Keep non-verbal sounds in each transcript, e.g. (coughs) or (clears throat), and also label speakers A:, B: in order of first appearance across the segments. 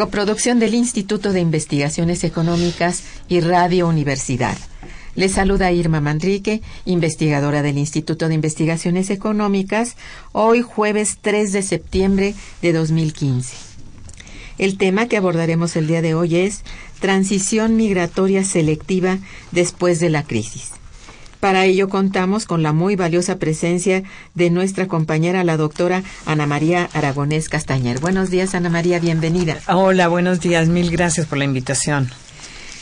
A: Coproducción del Instituto de Investigaciones Económicas y Radio Universidad. Les saluda Irma Manrique, investigadora del Instituto de Investigaciones Económicas, hoy jueves 3 de septiembre de 2015. El tema que abordaremos el día de hoy es transición migratoria selectiva después de la crisis. Para ello contamos con la muy valiosa presencia de nuestra compañera, la doctora Ana María Aragonés Castañer. Buenos días, Ana María, bienvenida.
B: Hola, buenos días, mil gracias por la invitación.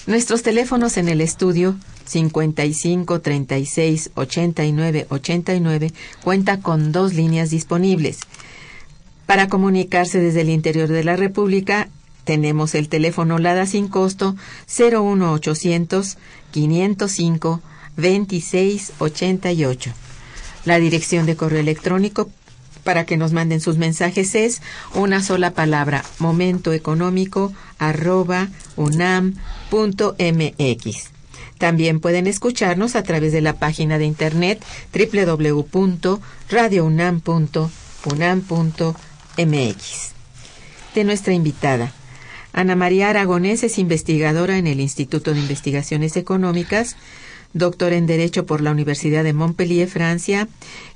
A: Nuestros teléfonos en el estudio 55 36 89 89 cuenta con dos líneas disponibles. Para comunicarse desde el interior de la República, tenemos el teléfono LADA sin costo 01800 505 2688. La dirección de correo electrónico para que nos manden sus mensajes es una sola palabra, momentoeconómico arroba unam.mx. También pueden escucharnos a través de la página de internet www.radiounam.unam.mx. De nuestra invitada. Ana María Aragonés es investigadora en el Instituto de Investigaciones Económicas, doctor en Derecho por la Universidad de Montpellier, Francia.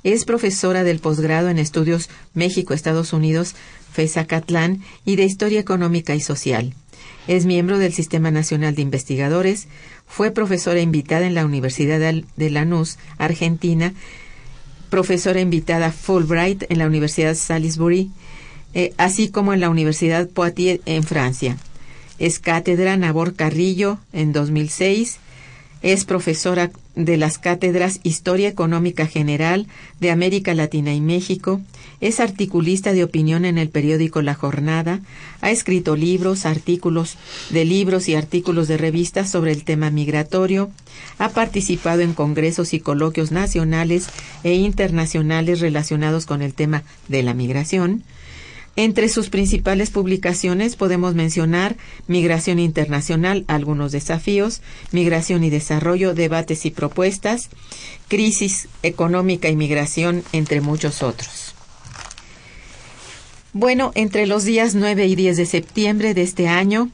A: Es profesora del posgrado en Estudios México-Estados Unidos, FESACatlán, y de Historia Económica y Social. Es miembro del Sistema Nacional de Investigadores. Fue profesora invitada en la Universidad de Lanús, Argentina. Profesora invitada Fulbright en la Universidad Salisbury, eh, así como en la Universidad Poitiers en Francia. Es cátedra Nabor Carrillo en 2006 es profesora de las cátedras Historia Económica General de América Latina y México. Es articulista de opinión en el periódico La Jornada. Ha escrito libros, artículos de libros y artículos de revistas sobre el tema migratorio. Ha participado en congresos y coloquios nacionales e internacionales relacionados con el tema de la migración. Entre sus principales publicaciones podemos mencionar Migración Internacional, algunos desafíos, Migración y Desarrollo, debates y propuestas, Crisis económica y migración, entre muchos otros. Bueno, entre los días 9 y 10 de septiembre de este año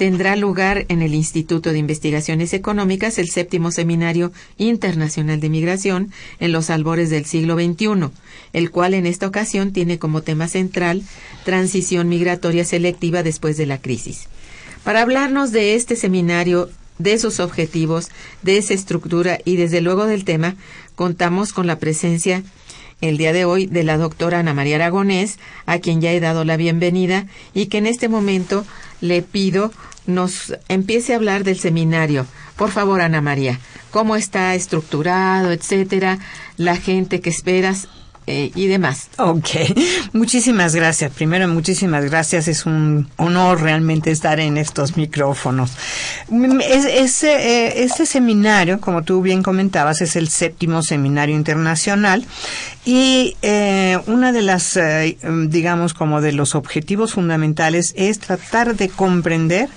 A: tendrá lugar en el Instituto de Investigaciones Económicas el séptimo Seminario Internacional de Migración en los albores del siglo XXI, el cual en esta ocasión tiene como tema central Transición Migratoria Selectiva después de la crisis. Para hablarnos de este seminario, de sus objetivos, de esa estructura y desde luego del tema, contamos con la presencia el día de hoy de la doctora Ana María Aragonés, a quien ya he dado la bienvenida y que en este momento le pido nos empiece a hablar del seminario. Por favor, Ana María, cómo está estructurado, etcétera, la gente que esperas eh, y demás.
B: Ok, (laughs) muchísimas gracias. Primero, muchísimas gracias. Es un honor realmente estar en estos micrófonos. ese, eh, ese seminario, como tú bien comentabas, es el séptimo seminario internacional y eh, una de las, eh, digamos, como de los objetivos fundamentales es tratar de comprender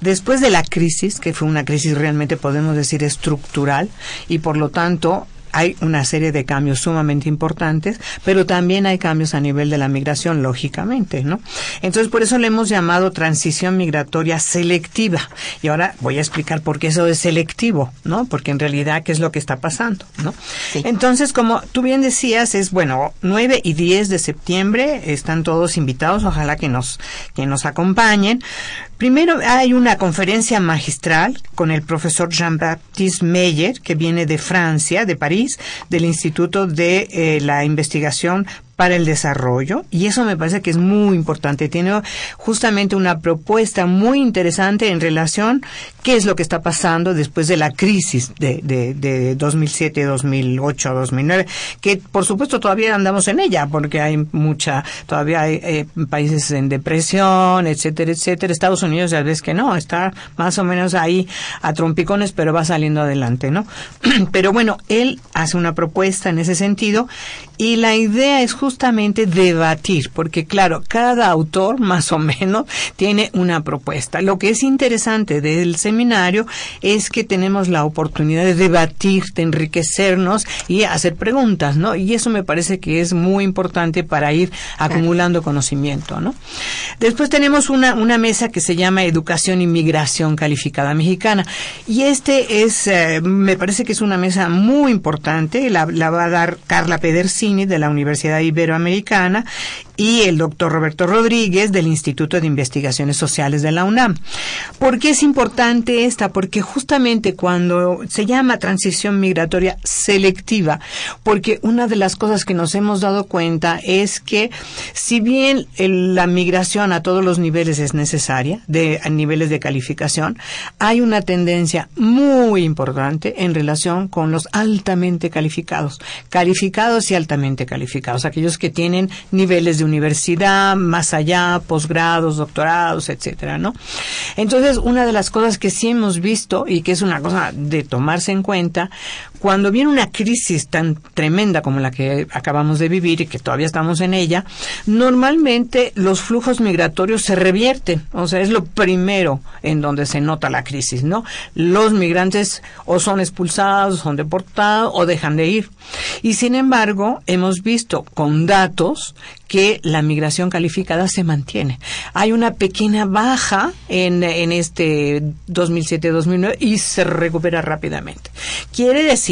B: después de la crisis, que fue una crisis realmente podemos decir estructural y por lo tanto hay una serie de cambios sumamente importantes, pero también hay cambios a nivel de la migración, lógicamente, ¿no? Entonces, por eso le hemos llamado transición migratoria selectiva. Y ahora voy a explicar por qué eso es selectivo, ¿no? Porque en realidad, ¿qué es lo que está pasando, ¿no? Entonces, como tú bien decías, es, bueno, 9 y 10 de septiembre están todos invitados, ojalá que nos, que nos acompañen. Primero hay una conferencia magistral con el profesor Jean-Baptiste Meyer, que viene de Francia, de París, del Instituto de eh, la Investigación para el desarrollo y eso me parece que es muy importante. Tiene justamente una propuesta muy interesante en relación qué es lo que está pasando después de la crisis de, de, de 2007, 2008, 2009, que por supuesto todavía andamos en ella porque hay mucha, todavía hay eh, países en depresión, etcétera, etcétera. Estados Unidos ya ves que no, está más o menos ahí a trompicones, pero va saliendo adelante, ¿no? (clears throat) pero bueno, él hace una propuesta en ese sentido y la idea es justamente debatir, porque claro, cada autor más o menos tiene una propuesta. Lo que es interesante del seminario es que tenemos la oportunidad de debatir, de enriquecernos y hacer preguntas, ¿no? Y eso me parece que es muy importante para ir acumulando conocimiento, ¿no? Después tenemos una, una mesa que se llama Educación y Migración Calificada Mexicana. Y este es, eh, me parece que es una mesa muy importante, la, va a dar Carla Pedersi de la Universidad Iberoamericana y el doctor Roberto Rodríguez del Instituto de Investigaciones Sociales de la UNAM. ¿Por qué es importante esta? Porque justamente cuando se llama transición migratoria selectiva, porque una de las cosas que nos hemos dado cuenta es que si bien la migración a todos los niveles es necesaria, de a niveles de calificación, hay una tendencia muy importante en relación con los altamente calificados, calificados y altamente calificados, aquellos que tienen niveles de universidad, más allá, posgrados, doctorados, etcétera, ¿no? Entonces, una de las cosas que sí hemos visto y que es una cosa de tomarse en cuenta, cuando viene una crisis tan tremenda como la que acabamos de vivir y que todavía estamos en ella, normalmente los flujos migratorios se revierten, o sea, es lo primero en donde se nota la crisis, ¿no? Los migrantes o son expulsados, son deportados o dejan de ir. Y sin embargo, hemos visto con datos que la migración calificada se mantiene. Hay una pequeña baja en, en este 2007-2009 y se recupera rápidamente. Quiere decir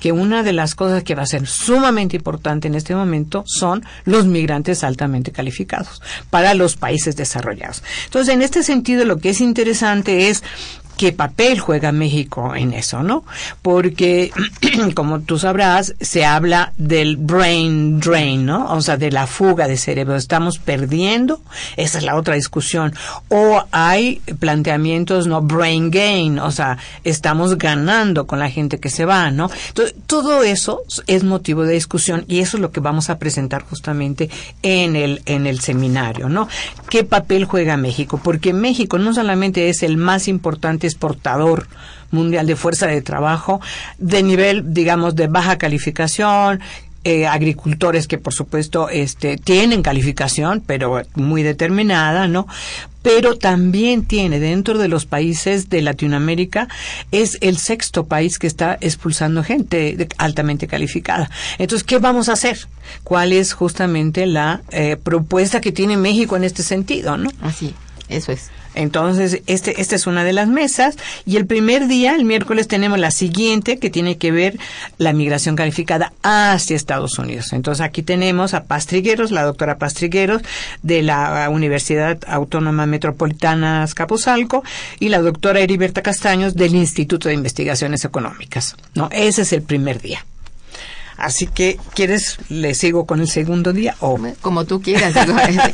B: que una de las cosas que va a ser sumamente importante en este momento son los migrantes altamente calificados para los países desarrollados. Entonces, en este sentido, lo que es interesante es qué papel juega México en eso, ¿no? Porque, (clears throat) como tú sabrás, se habla del brain drain, ¿no? O sea, de la fuga de cerebro. Estamos perdiendo, esa es la otra discusión. O hay planteamientos, ¿no? Brain gain, o sea, estamos ganando con la gente que se va, ¿no? Entonces, todo eso es motivo de discusión y eso es lo que vamos a presentar justamente en el, en el seminario, ¿no? ¿Qué papel juega México? Porque México no solamente es el más importante exportador mundial de fuerza de trabajo de nivel, digamos, de baja calificación, eh, agricultores que por supuesto este, tienen calificación, pero muy determinada, ¿no? Pero también tiene dentro de los países de Latinoamérica, es el sexto país que está expulsando gente altamente calificada. Entonces, ¿qué vamos a hacer? ¿Cuál es justamente la eh, propuesta que tiene México en este sentido, no?
A: Así, eso es.
B: Entonces, este, esta es una de las mesas. Y el primer día, el miércoles, tenemos la siguiente que tiene que ver la migración calificada hacia Estados Unidos. Entonces, aquí tenemos a Pastrigueros, la doctora Pastrigueros de la Universidad Autónoma Metropolitana Azcapotzalco y la doctora Heriberta Castaños del Instituto de Investigaciones Económicas. ¿no? Ese es el primer día. Así que, ¿quieres, le sigo con el segundo día o...?
A: Como tú quieras.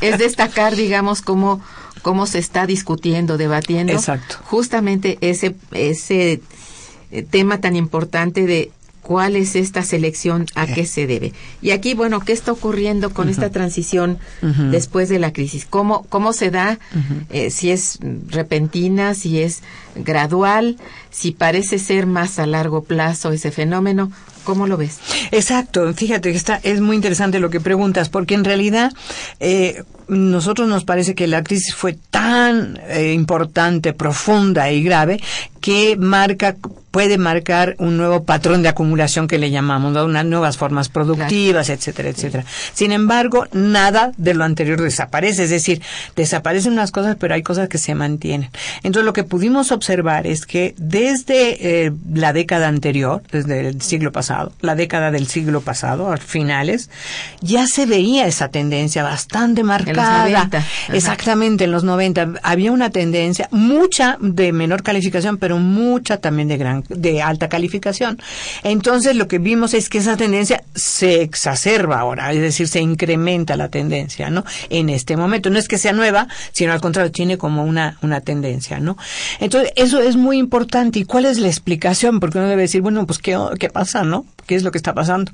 A: es destacar, digamos, cómo cómo se está discutiendo, debatiendo
B: Exacto.
A: justamente ese, ese eh, tema tan importante de cuál es esta selección, a qué se debe. Y aquí, bueno, ¿qué está ocurriendo con esta transición después de la crisis? ¿Cómo, cómo se da? Eh, si es repentina, si es gradual, si parece ser más a largo plazo ese fenómeno. ¿Cómo lo ves?
B: Exacto, fíjate que está, es muy interesante lo que preguntas, porque en realidad eh, nosotros nos parece que la crisis fue tan eh, importante, profunda y grave que marca puede marcar un nuevo patrón de acumulación que le llamamos, unas nuevas formas productivas, etcétera, etcétera. Sin embargo, nada de lo anterior desaparece, es decir, desaparecen unas cosas, pero hay cosas que se mantienen. Entonces, lo que pudimos observar es que desde eh, la década anterior, desde el siglo pasado, la década del siglo pasado, a finales, ya se veía esa tendencia bastante marcada.
A: En los 90.
B: Exactamente, en los 90 había una tendencia, mucha de menor calificación, pero mucha también de gran de alta calificación. Entonces lo que vimos es que esa tendencia se exacerba ahora, es decir, se incrementa la tendencia, ¿no? En este momento. No es que sea nueva, sino al contrario, tiene como una, una tendencia, ¿no? Entonces, eso es muy importante. ¿Y cuál es la explicación? Porque uno debe decir, bueno, pues, ¿qué, qué pasa, no? ¿Qué es lo que está pasando?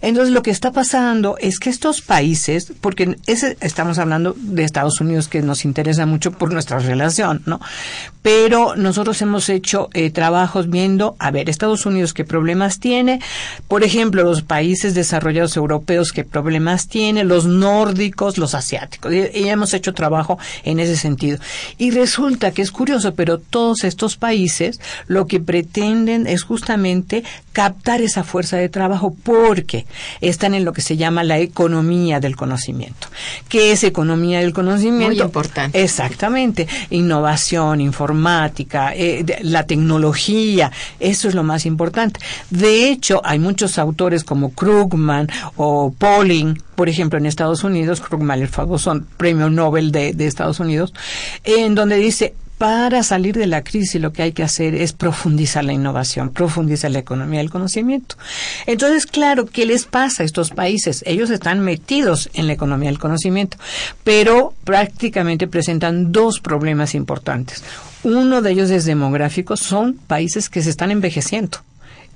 B: Entonces, lo que está pasando es que estos países, porque estamos hablando de Estados Unidos, que nos interesa mucho por nuestra relación, ¿no? Pero nosotros hemos hecho eh, trabajos viendo, a ver, Estados Unidos qué problemas tiene, por ejemplo, los países desarrollados europeos qué problemas tiene, los nórdicos, los asiáticos, y, y hemos hecho trabajo en ese sentido. Y resulta que es curioso, pero todos estos países lo que pretenden es justamente captar esa fuerza de trabajo porque están en lo que se llama la economía del conocimiento. ¿Qué es economía del conocimiento?
A: Muy importante.
B: Exactamente. Innovación, informática, eh, de- la tecnología, eso es lo más importante. De hecho, hay muchos autores como Krugman o Pauling, por ejemplo, en Estados Unidos, Krugman, el famoso premio Nobel de, de Estados Unidos, en donde dice, para salir de la crisis lo que hay que hacer es profundizar la innovación, profundizar la economía del conocimiento. Entonces, claro, ¿qué les pasa a estos países? Ellos están metidos en la economía del conocimiento, pero prácticamente presentan dos problemas importantes. Uno de ellos es demográfico, son países que se están envejeciendo.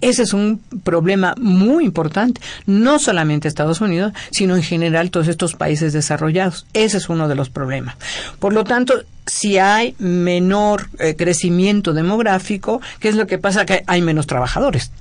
B: Ese es un problema muy importante, no solamente Estados Unidos, sino en general todos estos países desarrollados. Ese es uno de los problemas. Por lo tanto, si hay menor eh, crecimiento demográfico, ¿qué es lo que pasa? Que hay menos trabajadores.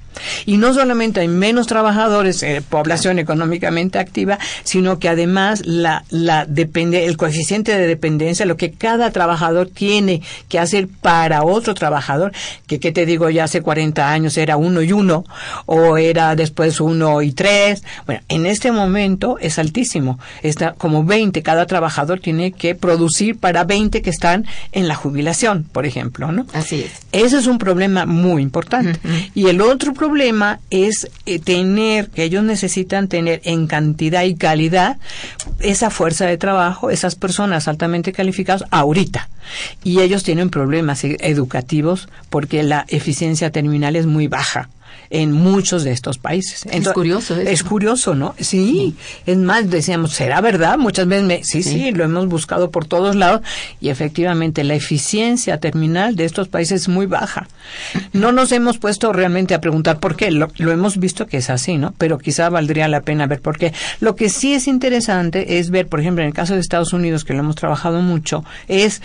B: Y no solamente hay menos trabajadores, eh, población económicamente activa, sino que además la, la depende, el coeficiente de dependencia, lo que cada trabajador tiene que hacer para otro trabajador, que qué te digo, ya hace 40 años era uno y uno, o era después uno y tres. Bueno, en este momento es altísimo. Está como 20, cada trabajador tiene que producir para 20 que están en la jubilación, por ejemplo, ¿no?
A: Así es.
B: Ese es un problema muy importante. Y el otro problema es eh, tener, que ellos necesitan tener en cantidad y calidad esa fuerza de trabajo, esas personas altamente calificadas ahorita. Y ellos tienen problemas e- educativos porque la eficiencia terminal es muy baja en muchos de estos países.
A: curioso eso.
B: Es curioso, ¿no? Sí. Es más, decíamos, ¿será verdad? Muchas veces me, sí, sí, lo hemos buscado por todos lados y efectivamente la eficiencia terminal de estos países es muy baja. No nos hemos puesto realmente a preguntar por qué. Lo, lo hemos visto que es así, ¿no? Pero quizá valdría la pena ver por qué. Lo que sí es interesante es ver, por ejemplo, en el caso de Estados Unidos, que lo hemos trabajado mucho, es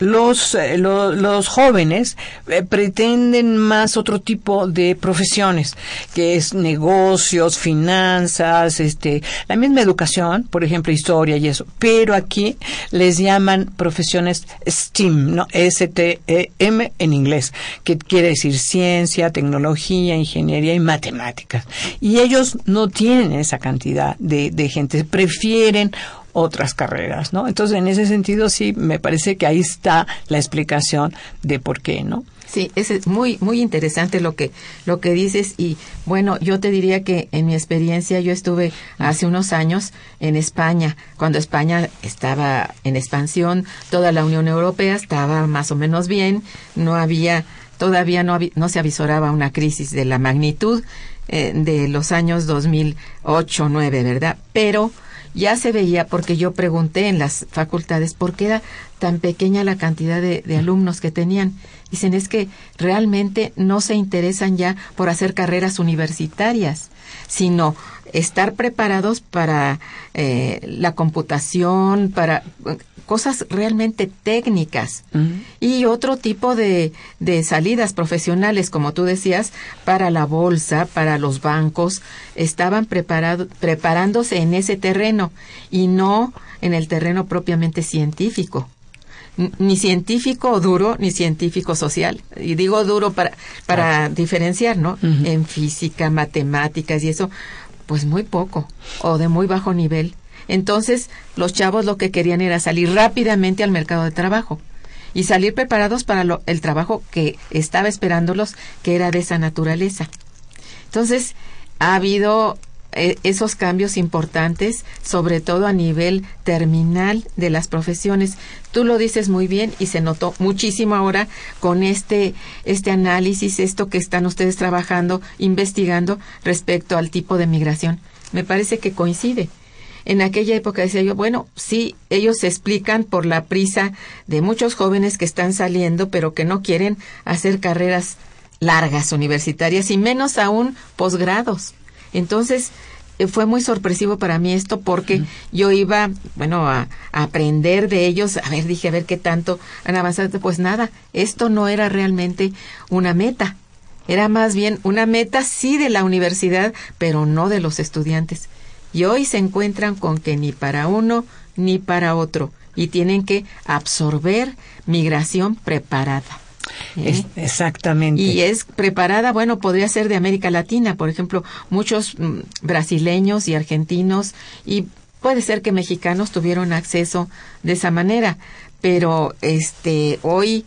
B: los, eh, lo- los jóvenes eh, pretenden más otro tipo de profesiones, que es negocios, finanzas, este, la misma educación, por ejemplo, historia y eso. Pero aquí les llaman profesiones STEAM, ¿no? S-T-E-M en inglés, que quiere decir ciencia, tecnología, ingeniería y matemáticas. Y ellos no tienen esa cantidad de, de gente, prefieren otras carreras, ¿no? Entonces, en ese sentido, sí, me parece que ahí está la explicación de por qué, ¿no?
A: Sí, es muy muy interesante lo que lo que dices y bueno, yo te diría que en mi experiencia yo estuve hace unos años en España, cuando España estaba en expansión, toda la Unión Europea estaba más o menos bien, no había todavía no no se avisoraba una crisis de la magnitud eh, de los años 2008-9, ¿verdad? Pero ya se veía, porque yo pregunté en las facultades por qué era tan pequeña la cantidad de, de alumnos que tenían. Dicen es que realmente no se interesan ya por hacer carreras universitarias, sino estar preparados para eh, la computación, para cosas realmente técnicas. Y otro tipo de, de salidas profesionales, como tú decías, para la bolsa, para los bancos, estaban preparado, preparándose en ese terreno y no en el terreno propiamente científico. Ni científico duro ni científico social. Y digo duro para, para diferenciar, ¿no? En física, matemáticas y eso, pues muy poco o de muy bajo nivel. Entonces, los chavos lo que querían era salir rápidamente al mercado de trabajo y salir preparados para lo, el trabajo que estaba esperándolos, que era de esa naturaleza. Entonces, ha habido esos cambios importantes, sobre todo a nivel terminal de las profesiones. Tú lo dices muy bien y se notó muchísimo ahora con este, este análisis, esto que están ustedes trabajando, investigando respecto al tipo de migración. Me parece que coincide. En aquella época decía yo, bueno, sí, ellos se explican por la prisa de muchos jóvenes que están saliendo, pero que no quieren hacer carreras largas universitarias y menos aún posgrados. Entonces, eh, fue muy sorpresivo para mí esto porque yo iba, bueno, a, aprender de ellos, a ver, dije, a ver qué tanto han avanzado. Pues nada, esto no era realmente una meta, era más bien una meta sí de la universidad, pero no de los estudiantes. Y hoy se encuentran con que ni para uno ni para otro, y tienen que absorber migración preparada.
B: ¿Eh? exactamente.
A: Y es preparada, bueno, podría ser de América Latina, por ejemplo, muchos mm, brasileños y argentinos y puede ser que mexicanos tuvieron acceso de esa manera, pero este hoy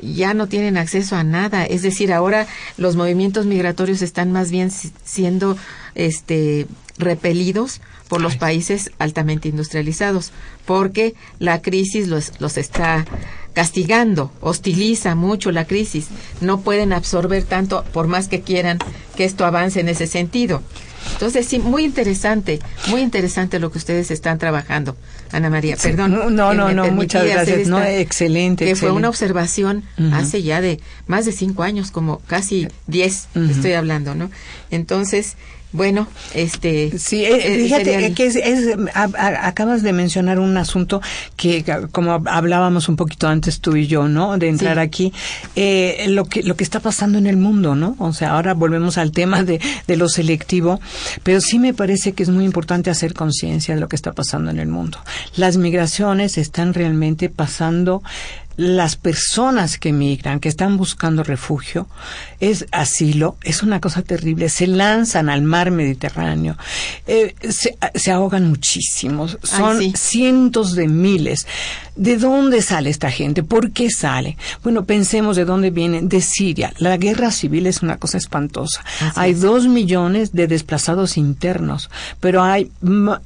A: ya no tienen acceso a nada, es decir, ahora los movimientos migratorios están más bien siendo este repelidos por los países altamente industrializados, porque la crisis los, los está castigando, hostiliza mucho la crisis. No pueden absorber tanto, por más que quieran que esto avance en ese sentido. Entonces, sí, muy interesante, muy interesante lo que ustedes están trabajando. Ana María, perdón.
B: No, no, no, muchas gracias. no, excelente.
A: Que fue una observación hace ya de más de cinco años, como casi diez, estoy hablando, ¿no? Entonces, bueno, este.
B: Sí, eh, eh, fíjate que es, acabas de mencionar un asunto que, como hablábamos un poquito antes tú y yo, ¿no? De entrar aquí, eh, lo que lo que está pasando en el mundo, ¿no? O sea, ahora volvemos al tema de, de lo selectivo, pero sí me parece que es muy importante hacer conciencia de lo que está pasando en el mundo. Las migraciones están realmente pasando las personas que migran, que están buscando refugio, es asilo, es una cosa terrible. Se lanzan al mar Mediterráneo, eh, se, ahogan muchísimos, son cientos de miles. ¿De dónde sale esta gente? ¿Por qué sale? Bueno, pensemos de dónde vienen. De Siria. La guerra civil es una cosa espantosa. hay dos millones de desplazados internos, pero hay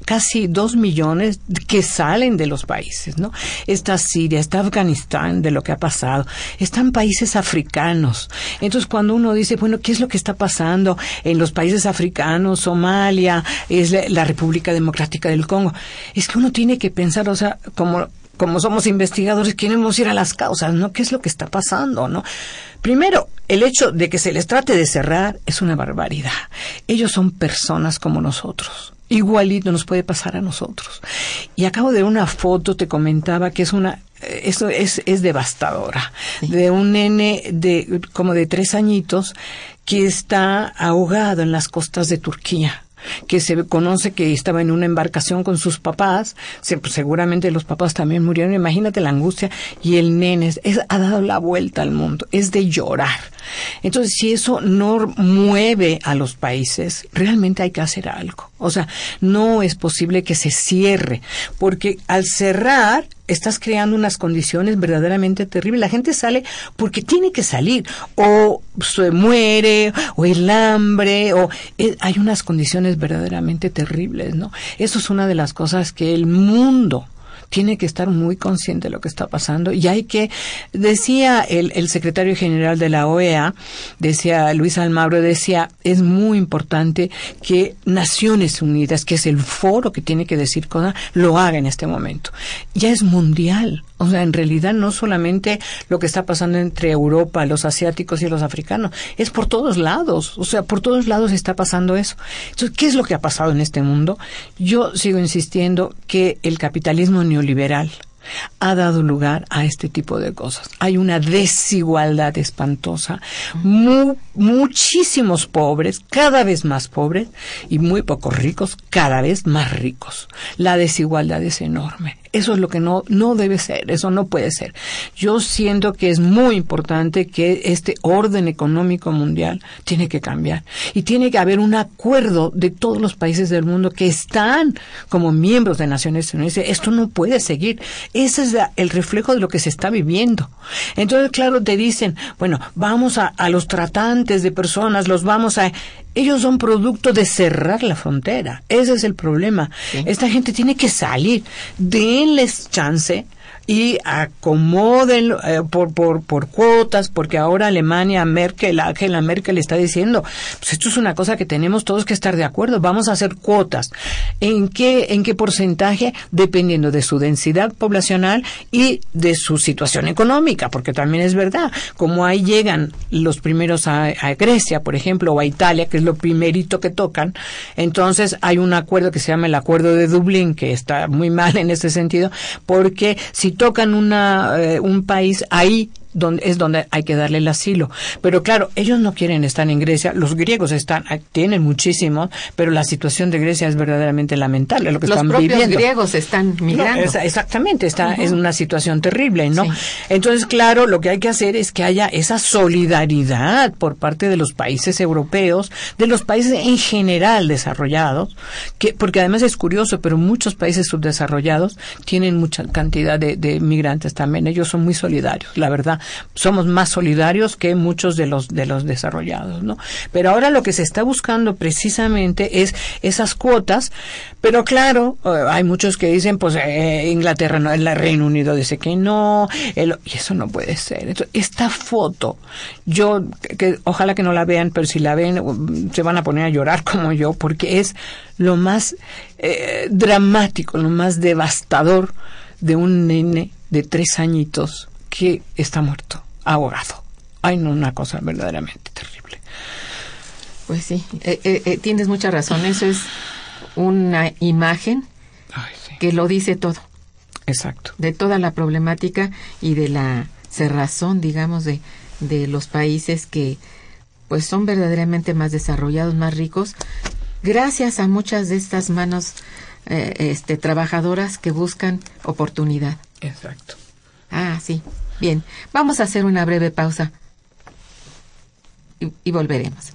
B: casi dos millones que salen de los países, ¿no? Está Siria, está Afganistán, de lo que ha pasado. Están países africanos. Entonces, cuando uno dice, bueno, ¿qué es lo que está pasando en los países africanos? Somalia, es la República Democrática del Congo. Es que uno tiene que pensar, o sea, como como somos investigadores, queremos ir a las causas, ¿no? ¿Qué es lo que está pasando, no? Primero, el hecho de que se les trate de cerrar es una barbaridad. Ellos son personas como nosotros. Igualito nos puede pasar a nosotros. Y acabo de una foto, te comentaba que es una, esto es, es devastadora, de un nene de, como de tres añitos que está ahogado en las costas de Turquía que se conoce que estaba en una embarcación con sus papás, pues, seguramente los papás también murieron, imagínate la angustia, y el nene ha dado la vuelta al mundo, es de llorar. Entonces, si eso no mueve a los países, realmente hay que hacer algo. O sea, no es posible que se cierre, porque al cerrar estás creando unas condiciones verdaderamente terribles. La gente sale porque tiene que salir, o se muere, o el hambre, o eh, hay unas condiciones verdaderamente terribles, ¿no? Eso es una de las cosas que el mundo tiene que estar muy consciente de lo que está pasando y hay que, decía el, el secretario general de la OEA, decía Luis Almagro, decía, es muy importante que Naciones Unidas, que es el foro que tiene que decir cosas, lo haga en este momento. Ya es mundial. O sea, en realidad no solamente lo que está pasando entre Europa, los asiáticos y los africanos, es por todos lados. O sea, por todos lados está pasando eso. Entonces, ¿qué es lo que ha pasado en este mundo? Yo sigo insistiendo que el capitalismo neoliberal ha dado lugar a este tipo de cosas. Hay una desigualdad espantosa, muchísimos pobres, cada vez más pobres, y muy pocos ricos, cada vez más ricos. La desigualdad es enorme. Eso es lo que no, no debe ser, eso no puede ser. Yo siento que es muy importante que este orden económico mundial tiene que cambiar y tiene que haber un acuerdo de todos los países del mundo que están como miembros de Naciones Unidas. Esto no puede seguir. Ese es el reflejo de lo que se está viviendo. Entonces, claro, te dicen, bueno, vamos a, a los tratantes de personas, los vamos a ellos son producto de cerrar la frontera. Ese es el problema. Esta gente tiene que salir. Denles chance y acomoden eh, por, por, por cuotas, porque ahora Alemania, Merkel, Angela Merkel está diciendo, pues esto es una cosa que tenemos todos que estar de acuerdo, vamos a hacer cuotas. ¿En qué, en qué porcentaje? Dependiendo de su densidad poblacional y de su situación económica, porque también es verdad, como ahí llegan los primeros a, a Grecia, por ejemplo, o a Italia, que es lo primerito que tocan, entonces hay un acuerdo que se llama el Acuerdo de Dublín, que está muy mal en este sentido, porque si tocan una, eh, un país, ahí donde, es donde hay que darle el asilo. Pero claro, ellos no quieren estar en Grecia. Los griegos están, ah, tienen muchísimos, pero la situación de Grecia es verdaderamente lamentable, lo que
A: los
B: están
A: propios
B: viviendo.
A: griegos están migrando.
B: No, exactamente, está es una situación terrible, ¿no? Entonces, claro, lo que hay que hacer es que haya esa solidaridad por parte de los países europeos, de los países en general desarrollados, que porque además es curioso, pero muchos países subdesarrollados tienen mucha cantidad de, de migrantes también. Ellos son muy solidarios, la verdad somos más solidarios que muchos de los de los desarrollados, ¿no? Pero ahora lo que se está buscando precisamente es esas cuotas, pero claro, eh, hay muchos que dicen, pues eh, Inglaterra no, el Reino Unido dice que no, y eso no puede ser. esta foto, yo que, ojalá que no la vean, pero si la ven se van a poner a llorar como yo, porque es lo más eh, dramático, lo más devastador de un nene de tres añitos que está muerto, ahogado. Ay, no, una cosa verdaderamente terrible.
A: Pues sí, eh, eh, eh, tienes mucha razón. Eso es una imagen que lo dice todo.
B: Exacto.
A: De toda la problemática y de la cerrazón, digamos, de, de los países que pues son verdaderamente más desarrollados, más ricos, gracias a muchas de estas manos este, trabajadoras que buscan oportunidad.
B: Exacto.
A: Ah, sí. Bien, vamos a hacer una breve pausa y, volveremos.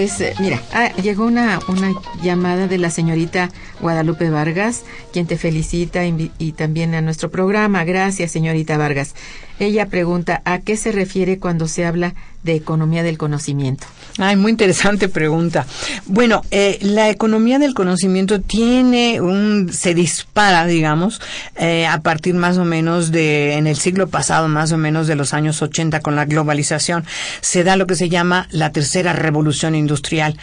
A: pues eh, mira, ah, llegó una, una llamada de la señorita Guadalupe Vargas, quien te felicita y, y también a nuestro programa. Gracias, señorita Vargas. Ella pregunta, ¿a qué se refiere cuando se habla de economía del conocimiento?
B: Ay, muy interesante pregunta. Bueno, eh, la economía del conocimiento tiene un, se dispara, digamos, eh, a partir más o menos de, en el siglo pasado, más o menos de los años 80 con la globalización, se da lo que se llama la tercera revolución industrial.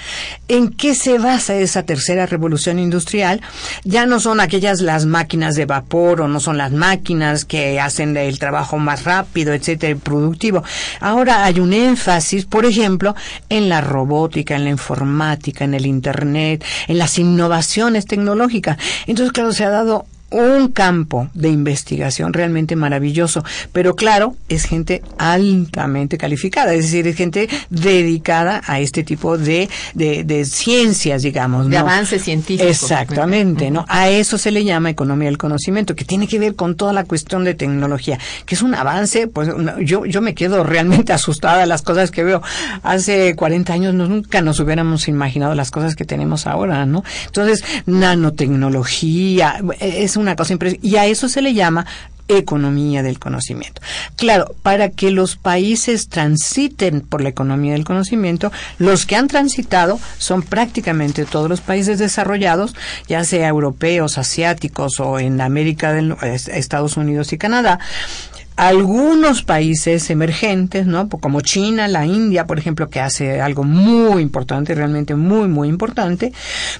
B: ¿En qué se basa esa tercera revolución industrial? Ya no son aquellas las máquinas de vapor o no son las máquinas que hacen el trabajo más rápido, etcétera, productivo. Ahora hay un énfasis, por ejemplo, en la robótica, en la informática, en el Internet, en las innovaciones tecnológicas. Entonces, claro, se ha dado un campo de investigación realmente maravilloso, pero claro, es gente altamente calificada, es decir, es gente dedicada a este tipo de, de, de ciencias, digamos.
A: De
B: ¿no?
A: avance científico.
B: Exactamente, ¿no? A eso se le llama economía del conocimiento, que tiene que ver con toda la cuestión de tecnología, que es un avance, pues yo, yo me quedo realmente (laughs) asustada de las cosas que veo. Hace 40 años no- nunca nos hubiéramos imaginado las cosas que tenemos ahora, ¿no? Entonces, nanotecnología, es una cosa impresionante. Y a eso se le llama economía del conocimiento. Claro, para que los países transiten por la economía del conocimiento, los que han transitado son prácticamente todos los países desarrollados, ya sea europeos, asiáticos o en América del Estados Unidos y Canadá. Algunos países emergentes, ¿no? Po- Como China, la India, por ejemplo, que hace algo muy importante, realmente muy, muy importante.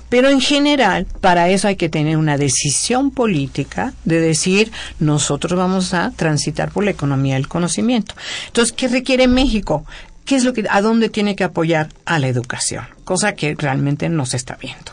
B: Pero en general, para eso hay que tener una decisión política de decir, nosotros vamos a transitar por la economía del conocimiento. Entonces, ¿qué requiere México? ¿Qué es lo que, a dónde tiene que apoyar? A la educación, cosa que realmente no se está viendo.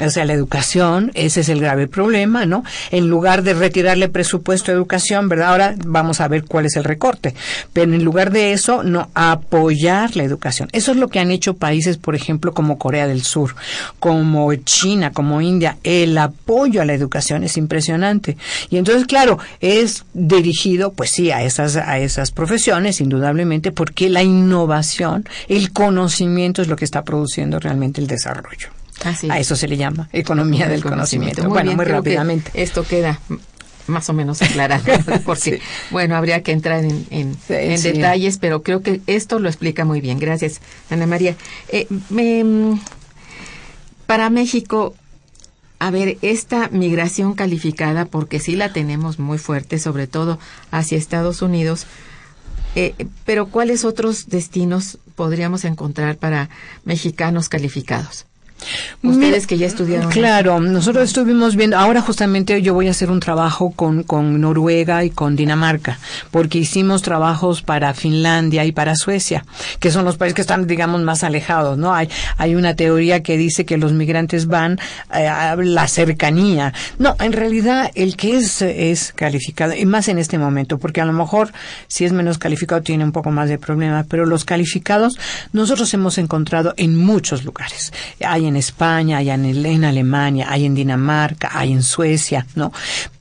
B: O sea, la educación, ese es el grave problema, ¿no? En lugar de retirarle presupuesto a educación, ¿verdad? Ahora vamos a ver cuál es el recorte. Pero en lugar de eso, no, apoyar la educación. Eso es lo que han hecho países, por ejemplo, como Corea del Sur, como China, como India. El apoyo a la educación es impresionante. Y entonces, claro, es dirigido, pues sí, a esas, a esas profesiones, indudablemente, porque la innovación, el conocimiento es lo que está produciendo realmente el desarrollo.
A: Así
B: A
A: es.
B: eso se le llama economía del conocimiento.
A: Muy
B: bueno,
A: bien,
B: muy
A: que
B: rápidamente.
A: Esto queda más o menos aclarado, (laughs) porque,
B: Sí.
A: bueno, habría que entrar en, en-
B: Sí,
A: en
B: sí.
A: detalles, pero creo que esto lo explica muy bien. Gracias, Ana María. Eh, me- mm, para México, a ver, esta migración calificada, porque sí la tenemos muy fuerte, sobre todo hacia Estados Unidos, eh, pero ¿cuáles otros destinos podríamos encontrar para mexicanos calificados? Ustedes que ya estudiaron.
B: Claro, nosotros estuvimos viendo, ahora justamente yo voy a hacer un trabajo con, con Noruega y con Dinamarca, porque hicimos trabajos para Finlandia y para Suecia, que son los países que están, digamos, más alejados, ¿no? Hay, hay una teoría que dice que los migrantes van eh, a la cercanía. No, en realidad el que es, es calificado, y más en este momento, porque a lo mejor si es menos calificado tiene un poco más de problema, pero los calificados nosotros hemos encontrado en muchos lugares. Hay en España, hay en, en Alemania, hay en Dinamarca, hay en Suecia, ¿no?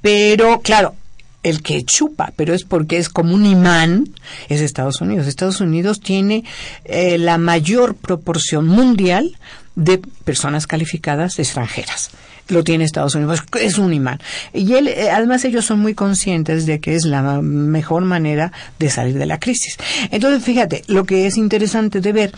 B: Pero, claro, el que chupa, pero es porque es como un imán, es Estados Unidos. Estados Unidos tiene eh, la mayor proporción mundial de personas calificadas extranjeras. Lo tiene Estados Unidos, es un imán. Y él, eh, además ellos son muy conscientes de que es la mejor manera de salir de la crisis. Entonces, fíjate, lo que es interesante de ver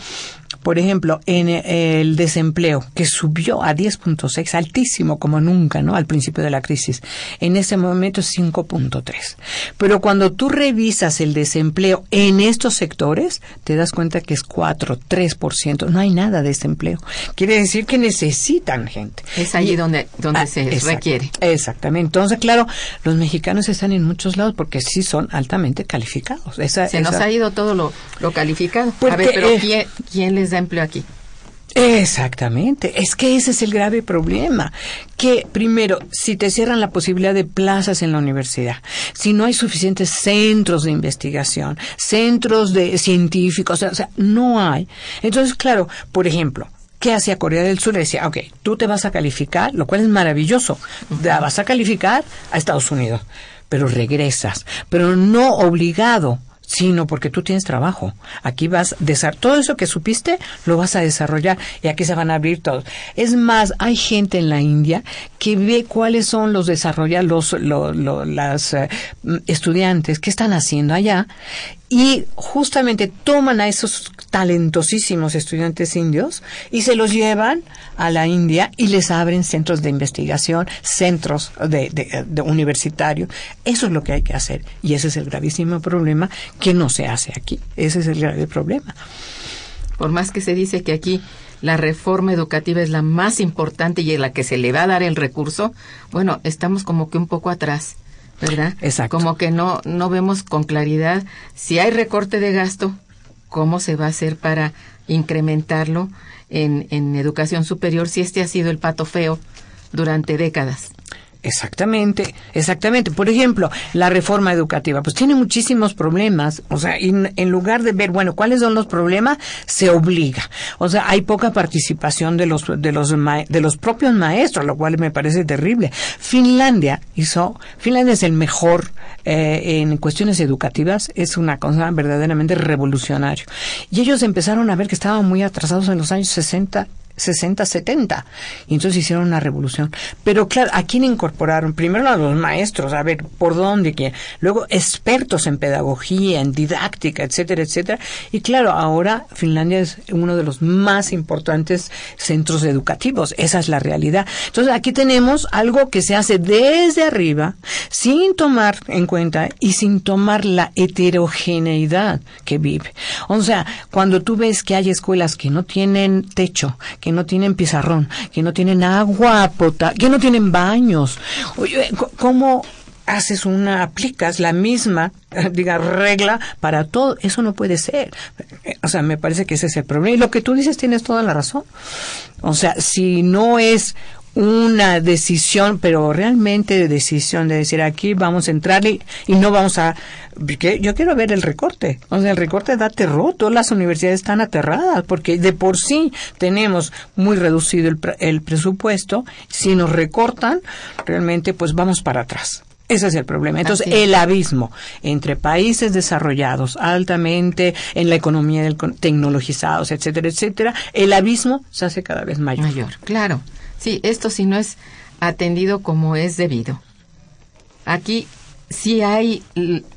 B: por ejemplo, en el desempleo, que subió a 10.6, altísimo como nunca, ¿no? Al principio de la crisis. En ese momento es 5.3. Pero cuando tú revisas el desempleo en estos sectores, te das cuenta que es 4, 3%. No hay nada de desempleo. Quiere decir que necesitan gente.
A: Es allí donde, donde ah, se requiere.
B: Exactamente. Entonces, claro, los mexicanos están en muchos lados porque sí son altamente calificados.
A: se nos ha ido todo lo, lo calificado. a ver, pero eh, ¿quién, ¿quién les da empleo aquí.
B: Exactamente, es que ese es el grave problema, que primero, si te cierran la posibilidad de plazas en la universidad, si no hay suficientes centros de investigación, centros de científicos, o sea, no hay. Entonces, claro, por ejemplo, ¿qué hacía Corea del Sur? Le decía, ok, tú te vas a calificar, lo cual es maravilloso, vas a calificar a Estados Unidos, pero regresas, pero no obligado sino porque tú tienes trabajo. Aquí vas a todo eso que supiste lo vas a desarrollar y aquí se van a abrir todos. Es más, hay gente en la India que ve cuáles son los desarrollar los, las eh, estudiantes que están haciendo allá y justamente toman a esos talentosísimos estudiantes indios y se los llevan a la India y les abren centros de investigación, centros de, de, universitarios. Eso es lo que hay que hacer y ese es el gravísimo problema que no se hace aquí. Ese es el grave problema.
A: Por más que se dice que aquí la reforma educativa es la más importante y en la que se le va a dar el recurso, bueno, estamos como que un poco atrás ¿verdad?
B: Exacto.
A: Como que no, no vemos con claridad si hay recorte de gasto, cómo se va a hacer para incrementarlo en, en educación superior si este ha sido el pato feo durante décadas.
B: Exactamente, exactamente. Por ejemplo, la reforma educativa, pues tiene muchísimos problemas. O sea, en lugar de ver, bueno, cuáles son los problemas, se obliga. O sea, hay poca participación de los de los de los propios maestros, lo cual me parece terrible. Finlandia hizo, Finlandia es el mejor eh, en cuestiones educativas, es una cosa verdaderamente revolucionaria. Y ellos empezaron a ver que estaban muy atrasados en los años 60 60, 70. Y entonces hicieron una revolución. Pero claro, ¿a quién incorporaron? Primero a los maestros, a ver, ¿por dónde? Quién? Luego expertos en pedagogía, en didáctica, etcétera, etcétera. Y claro, ahora Finlandia es uno de los más importantes centros educativos. Esa es la realidad. Entonces aquí tenemos algo que se hace desde arriba, sin tomar en cuenta y sin tomar la heterogeneidad que vive. O sea, cuando tú ves que hay escuelas que no tienen techo, que no tienen pizarrón, que no tienen agua potable, que no tienen baños. Oye, ¿cómo haces una, aplicas la misma, (laughs) diga, regla para todo? Eso no puede ser. O sea, me parece que ese es el problema. Y lo que tú dices tienes toda la razón. O sea, si no es una decisión, pero realmente de decisión de decir aquí vamos a entrar y, no vamos a... yo quiero ver el recorte. O sea, el recorte da terror. Todas las universidades están aterradas porque de por sí tenemos muy reducido el, el presupuesto. Si nos recortan, realmente pues vamos para atrás. Ese es el problema. Entonces, el abismo entre países desarrollados altamente en la economía del, tecnologizados, etcétera, etcétera, el abismo se hace cada vez mayor.
A: Mayor, claro. Sí, esto sí no es atendido como es debido. Aquí sí hay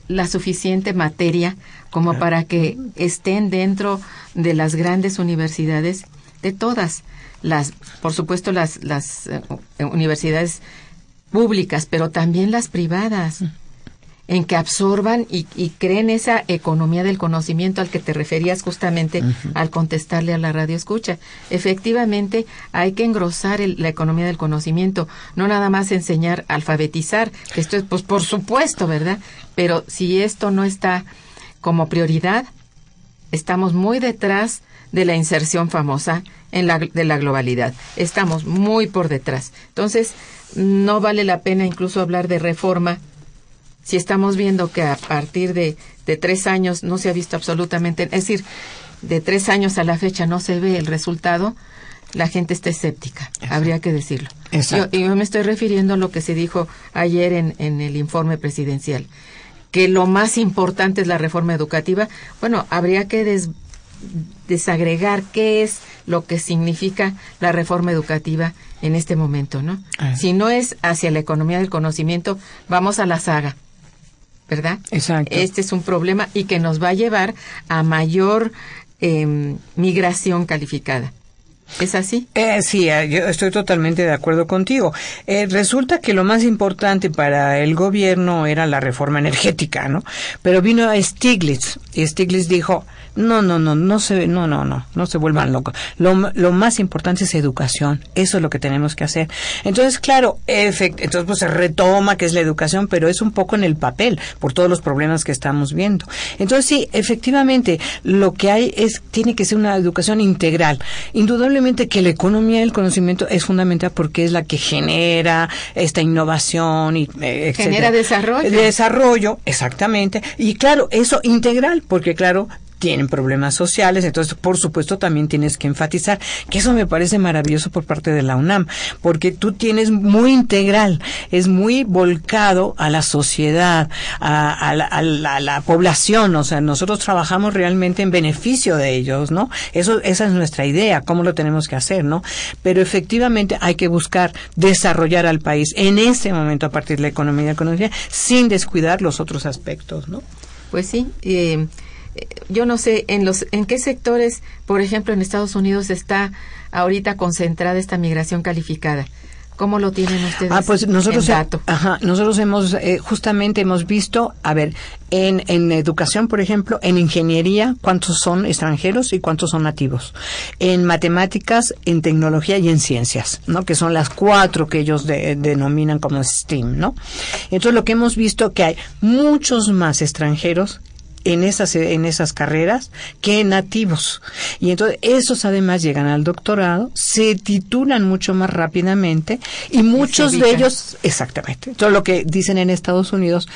A: la suficiente materia como para que estén dentro de las grandes universidades, de todas las, por supuesto las, las eh, universidades públicas, pero también las privadas en que absorban y, creen esa economía del conocimiento al que te referías justamente al contestarle a la radio escucha. Efectivamente, hay que engrosar la economía del conocimiento, no nada más enseñar a alfabetizar, esto es, pues por supuesto, ¿verdad? Pero si esto no está como prioridad, estamos muy detrás de la inserción famosa en la, de la globalidad. Estamos muy por detrás. Entonces, no vale la pena incluso hablar de reforma si estamos viendo que a partir de, de tres años no se ha visto absolutamente, es decir, de tres años a la fecha no se ve el resultado, la gente está escéptica, habría que decirlo. Yo, y yo me estoy refiriendo a lo que se dijo ayer en, en el informe presidencial, que lo más importante es la reforma educativa. Bueno, habría que desagregar qué es lo que significa la reforma educativa en este momento, ¿no?
B: Ah.
A: Si no es hacia la economía del conocimiento, vamos a la saga, ¿verdad?
B: Exacto.
A: Este es un problema y que nos va a llevar a mayor em, migración calificada. ¿Es así?
B: Eh, sí, eh, yo estoy totalmente de acuerdo contigo. Eh, resulta que lo más importante para el gobierno era la reforma energética, ¿no? Pero vino Stiglitz y Stiglitz dijo, no, no, no, no se, no, no, no, no se vuelvan locos. Lo, lo más importante es educación. Eso es lo que tenemos que hacer. Entonces, claro, efect, entonces pues se retoma que es la educación, pero es un poco en el papel por todos los problemas que estamos viendo. Entonces, sí, efectivamente, lo que hay es, tiene que ser una educación integral. Indudablemente que la economía del conocimiento es fundamental porque es la que genera esta innovación y eh, etcétera.
A: Genera desarrollo.
B: Desarrollo, exactamente. Y claro, eso integral, porque claro, tienen problemas sociales, entonces por supuesto también tienes que enfatizar que eso me parece maravilloso por parte de la UNAM, porque tú tienes muy integral, es muy volcado a la sociedad, a, a la, a la- población, o sea, nosotros trabajamos realmente en beneficio de ellos, ¿no? Eso, esa es nuestra idea, cómo lo tenemos que hacer, ¿no? Pero efectivamente hay que buscar desarrollar al país en ese momento a partir de la economía y la economía sin descuidar los otros aspectos, ¿no?
A: Pues sí. eh, yo no sé en los en qué sectores, por ejemplo, en Estados Unidos está ahorita concentrada esta migración calificada. ¿Cómo lo tienen ustedes?
B: Ah, pues nosotros,
A: en dato?
B: ajá, nosotros hemos, eh, justamente hemos visto, a ver, en, en educación, por ejemplo, en ingeniería, cuántos son extranjeros y cuántos son nativos. En matemáticas, en tecnología y en ciencias, ¿no? Que son las cuatro que ellos de- denominan como STEAM, ¿no? Entonces, lo que hemos visto que hay muchos más extranjeros en esas en esas carreras que nativos. Y entonces esos además llegan al doctorado se titulan mucho más rápidamente y muchos de ellos exactamente. Todo lo que dicen en Estados Unidos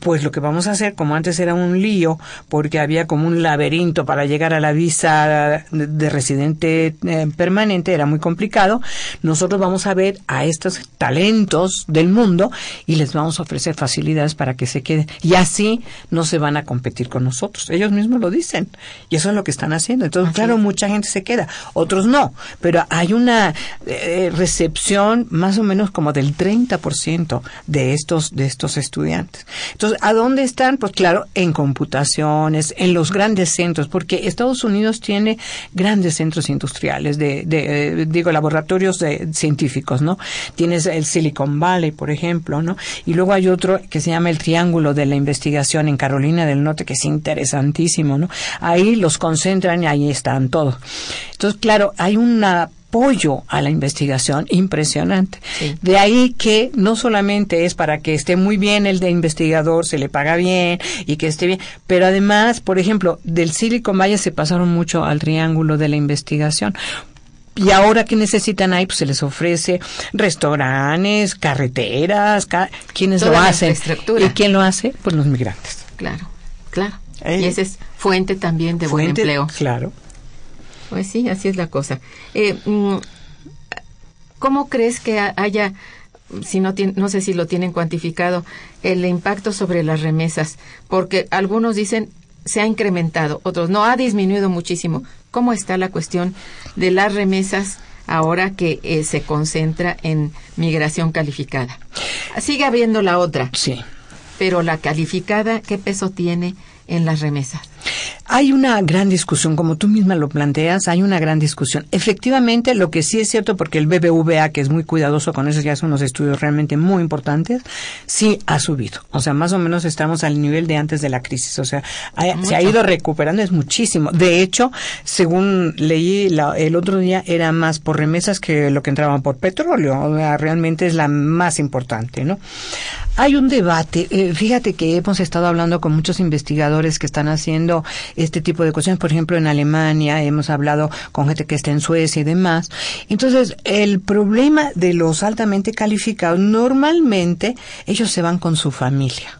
B: pues lo que vamos a hacer como antes era un lío porque había como un laberinto para llegar a la visa de, de residente eh, permanente era muy complicado nosotros vamos a ver a estos talentos del mundo y les vamos a ofrecer facilidades para que se queden. Y así no se van a competir con nosotros. Ellos mismos lo dicen y eso es lo que están haciendo. Entonces, claro, mucha gente se queda, otros no, pero hay una eh, recepción más o menos como del 30% de estos de estos estudiantes. Entonces, ¿a dónde están? Pues claro, en computaciones, en los grandes centros, porque Estados Unidos tiene grandes centros industriales de, de eh, digo laboratorios de- científicos, ¿no? Tienes el Silicon Valley, por ejemplo, ¿no? Y luego hay otro que se llama el Triángulo de la Investigación en Carolina del Norte, que es interesantísimo, ¿no? Ahí los concentran y ahí están todos. Entonces, claro, hay un apoyo a la investigación impresionante.
A: Sí.
B: De ahí que no solamente es para que esté muy bien el de investigador, se le paga bien y que esté bien, pero además, por ejemplo, del Silicon Valley se pasaron mucho al triángulo de la investigación. Y ahora que necesitan ahí, pues se les ofrece restaurantes, carreteras, ca- ¿quiénes
A: Toda
B: lo hacen? ¿Y quién lo hace? Pues los migrantes.
A: Claro, claro.
B: Eh,
A: y esa es fuente también de buen empleo.
B: Claro.
A: Pues sí, así es la cosa. Eh, mm, ¿Cómo crees que ha- haya, si no, tien- no sé si lo tienen cuantificado, el impacto sobre las remesas? Porque algunos dicen se ha incrementado, otros no, ha disminuido muchísimo. ¿Cómo está la cuestión de las remesas ahora que eh, se concentra en migración calificada? Sigue habiendo la otra,
B: Sí.
A: Pero la calificada, ¿qué peso tiene en las remesas?
B: Hay una gran discusión, como tú misma lo planteas, hay una gran discusión. Efectivamente, lo que sí es cierto, porque el BBVA, que es muy cuidadoso con eso, ya hace unos estudios realmente muy importantes, sí ha subido. O sea, más o menos estamos al nivel de antes de la crisis. O sea, ha- se ha ido recuperando, es muchísimo. De hecho, según leí la- el otro día, era más por remesas que lo que entraban por petróleo. O sea, realmente es la más importante, ¿no? Hay un debate, eh, fíjate que hemos estado hablando con muchos investigadores que están haciendo este tipo de cuestiones, por ejemplo en Alemania, hemos hablado con gente que está en Suecia y demás. Entonces, el problema de los altamente calificados, normalmente ellos se van con su familia.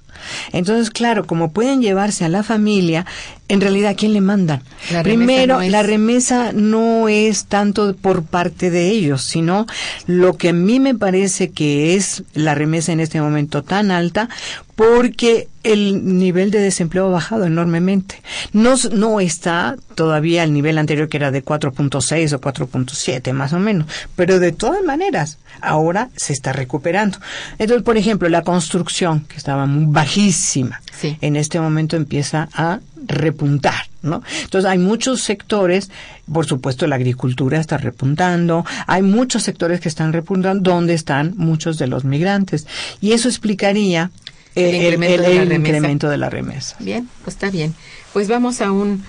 B: Entonces, claro, como pueden llevarse a la familia, en realidad, ¿a quién le mandan?
A: La
B: Primero,
A: no es-
B: la remesa no es tanto por parte de ellos, sino lo que a mí me parece que es la remesa en este momento tan alta, porque el nivel de desempleo ha bajado enormemente. No, no está todavía al nivel anterior que era de 4.6 o 4.7 más o menos, pero de todas maneras ahora se está recuperando. Entonces, por ejemplo, la construcción que estaba muy bajísima,
A: Sí.
B: en este momento empieza a repuntar, ¿no? Entonces hay muchos sectores, por supuesto la agricultura está repuntando, hay muchos sectores que están repuntando donde están muchos de los migrantes y eso explicaría
A: El incremento de la
B: el
A: remesa.
B: incremento de la remesa.
A: Bien, pues está bien. Pues vamos a un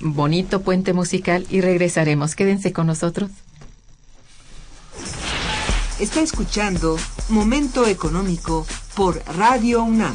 A: bonito puente musical y regresaremos. Quédense con nosotros.
C: Está escuchando Momento Económico por Radio UNAM.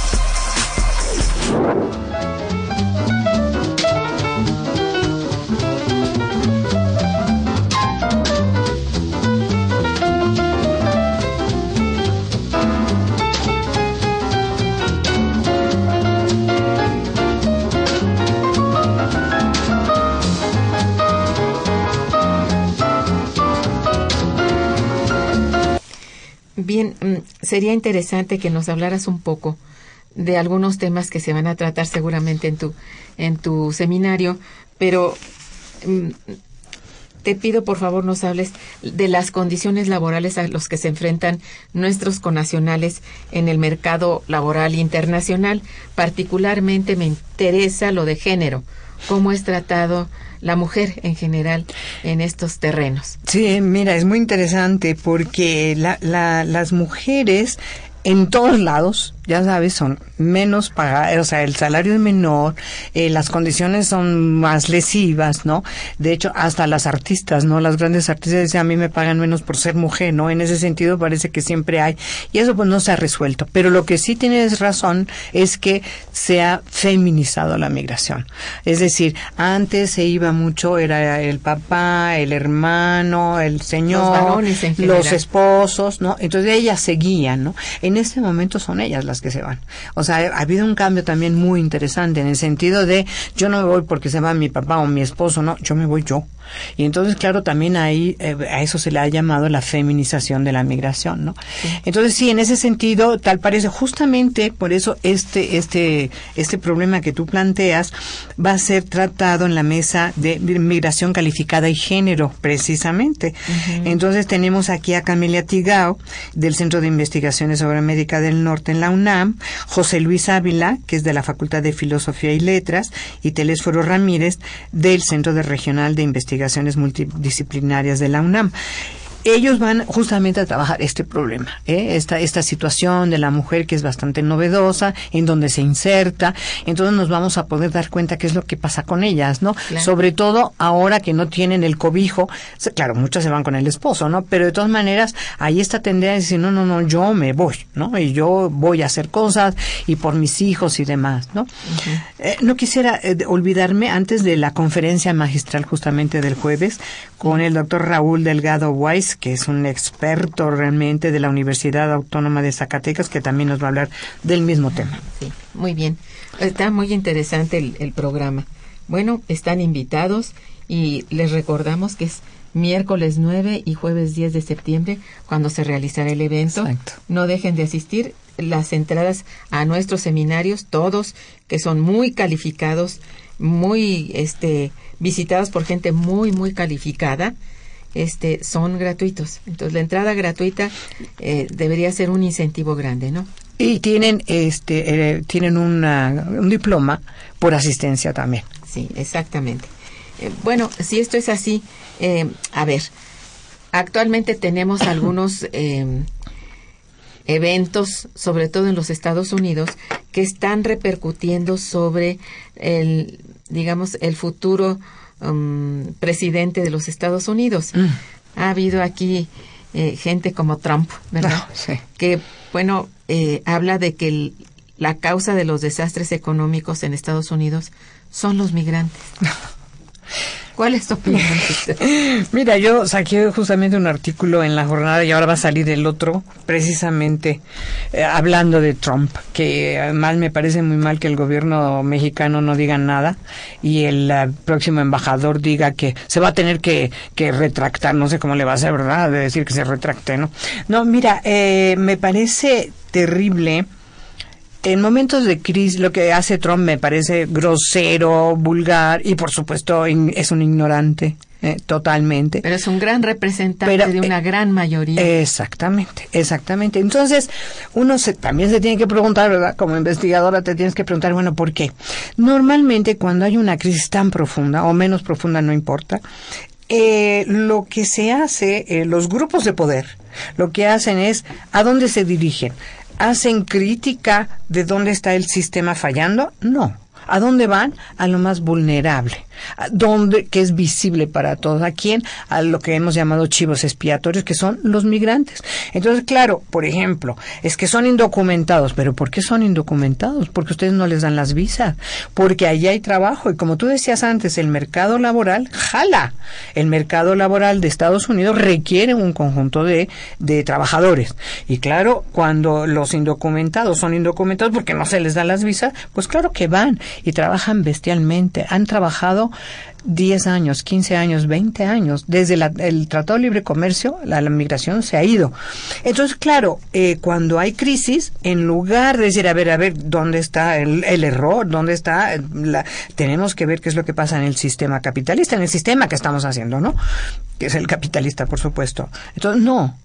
A: Sería interesante que nos hablaras un poco de algunos temas que se van a tratar seguramente en tu en tu seminario, pero mm, te pido por favor nos hables de las condiciones laborales a los que se enfrentan nuestros conacionales en el mercado laboral internacional. Particularmente me interesa lo de género, cómo es tratado la mujer en general en estos terrenos.
B: Sí, mira, es muy interesante porque la, la, las mujeres en todos lados, ya sabes, son menos pagadas, o sea, el salario es menor, eh, las condiciones son más lesivas, ¿no? De hecho, hasta las artistas, ¿no? Las grandes artistas dicen, a mí me pagan menos por ser mujer, ¿no? En ese sentido parece que siempre hay, y eso pues no se ha resuelto. Pero lo que sí tienes razón es que se ha feminizado la migración. Es decir, antes se iba mucho, era el papá, el hermano, el señor,
A: varones en
B: los
A: general.
B: esposos, ¿no? Entonces ellas seguían, ¿no? En en este momento son ellas las que se van. O sea, ha habido un cambio también muy interesante en el sentido de yo no me voy porque se va mi papá o mi esposo, no, yo me voy yo. Y entonces, claro, también ahí eh, a eso se le ha llamado la feminización de la migración, ¿no? Entonces, sí, en ese sentido, tal parece justamente por eso este este este problema que tú planteas va a ser tratado en la mesa de migración calificada y género, precisamente. Entonces, tenemos aquí a Camelia Tigao del Centro de Investigaciones sobre América del Norte en la UNAM, José Luis Ávila, que es de la Facultad de Filosofía y Letras, y Telésforo Ramírez del Centro de Regional de Investigación investigaciones multidisciplinarias de la UNAM ellos van justamente a trabajar este problema, ¿eh? esta, esta situación de la mujer que es bastante novedosa, en donde se inserta, entonces nos vamos a poder dar cuenta qué es lo que pasa con ellas, ¿no? Sobre todo ahora que no tienen el cobijo, claro, muchas se van con el esposo, ¿no? Pero de todas maneras, ahí está tendencia a decir, no, no, no, yo me voy, ¿no? Y yo voy a hacer cosas y por mis hijos y demás, ¿no? Eh, no quisiera eh, olvidarme antes de la conferencia magistral justamente del jueves con el doctor Raúl Delgado Weiss, que es un experto realmente de la Universidad Autónoma de Zacatecas, que también nos va a hablar del mismo tema.
A: Sí, muy bien. Está muy interesante el, programa. Bueno, están invitados y les recordamos que es miércoles 9 y jueves 10 de septiembre cuando se realizará el evento. No dejen de asistir. Las entradas a nuestros seminarios, todos que son muy calificados, muy este visitados por gente muy muy calificada este, son gratuitos. Entonces, la entrada gratuita eh, debería ser un incentivo grande, ¿no?
B: Y tienen, este, eh, tienen un diploma por asistencia también.
A: Sí, exactamente. Eh, bueno, si esto es así, a ver, actualmente tenemos algunos (coughs) eventos, sobre todo en los Estados Unidos, que están repercutiendo sobre el, digamos, el futuro Um, presidente de los Estados Unidos. Mm. Ha habido aquí eh, gente como Trump, ¿verdad?
B: Ah,
A: que, bueno, eh, habla de que la causa de los desastres económicos en Estados Unidos son los migrantes. (laughs) ¿Cuál es tu opinión? (laughs)
B: Mira, yo saqué justamente un artículo en la jornada y ahora va a salir el otro, precisamente eh, hablando de Trump, que además me parece muy mal que el gobierno mexicano no diga nada y el eh, próximo embajador diga que se va a tener que, que retractar, no sé cómo le va a hacer, ¿verdad? De decir que se retracte, ¿no? No, mira, eh, me parece terrible en momentos de crisis lo que hace Trump me parece grosero, vulgar y por supuesto es un ignorante. Eh, totalmente.
A: Pero es un gran representante de una eh, gran mayoría.
B: Exactamente, exactamente. Entonces, uno se, también se tiene que preguntar, ¿verdad? Como investigadora te tienes que preguntar, bueno, ¿por qué? Normalmente cuando hay una crisis tan profunda, o menos profunda, no importa, eh, lo que se hace, los grupos de poder, lo que hacen es, ¿a dónde se dirigen? ¿Hacen crítica de dónde está el sistema fallando? No. ¿A dónde van? A lo más vulnerable donde que es visible para todos. ¿A quién? A lo que hemos llamado chivos expiatorios, que son los migrantes. Entonces, claro, por ejemplo, es que son indocumentados, pero ¿por qué son indocumentados? Porque ustedes no les dan las visas, porque allí hay trabajo y como tú decías antes, el mercado laboral jala. El mercado laboral de Estados Unidos requiere un conjunto de, de trabajadores. Y claro, cuando los indocumentados son indocumentados porque no se les da las visas, pues claro que van y trabajan bestialmente. Han trabajado 10 años, 15 años, 20 años. Desde el Tratado de Libre Comercio, la, migración se ha ido. Entonces, claro, eh, cuando hay crisis, en lugar de decir, a ver, a ver, ¿dónde está el, error? ¿Dónde está? La, tenemos que ver qué es lo que pasa en el sistema capitalista, en el sistema que estamos haciendo, ¿no? Que es el capitalista, por supuesto. Entonces, no,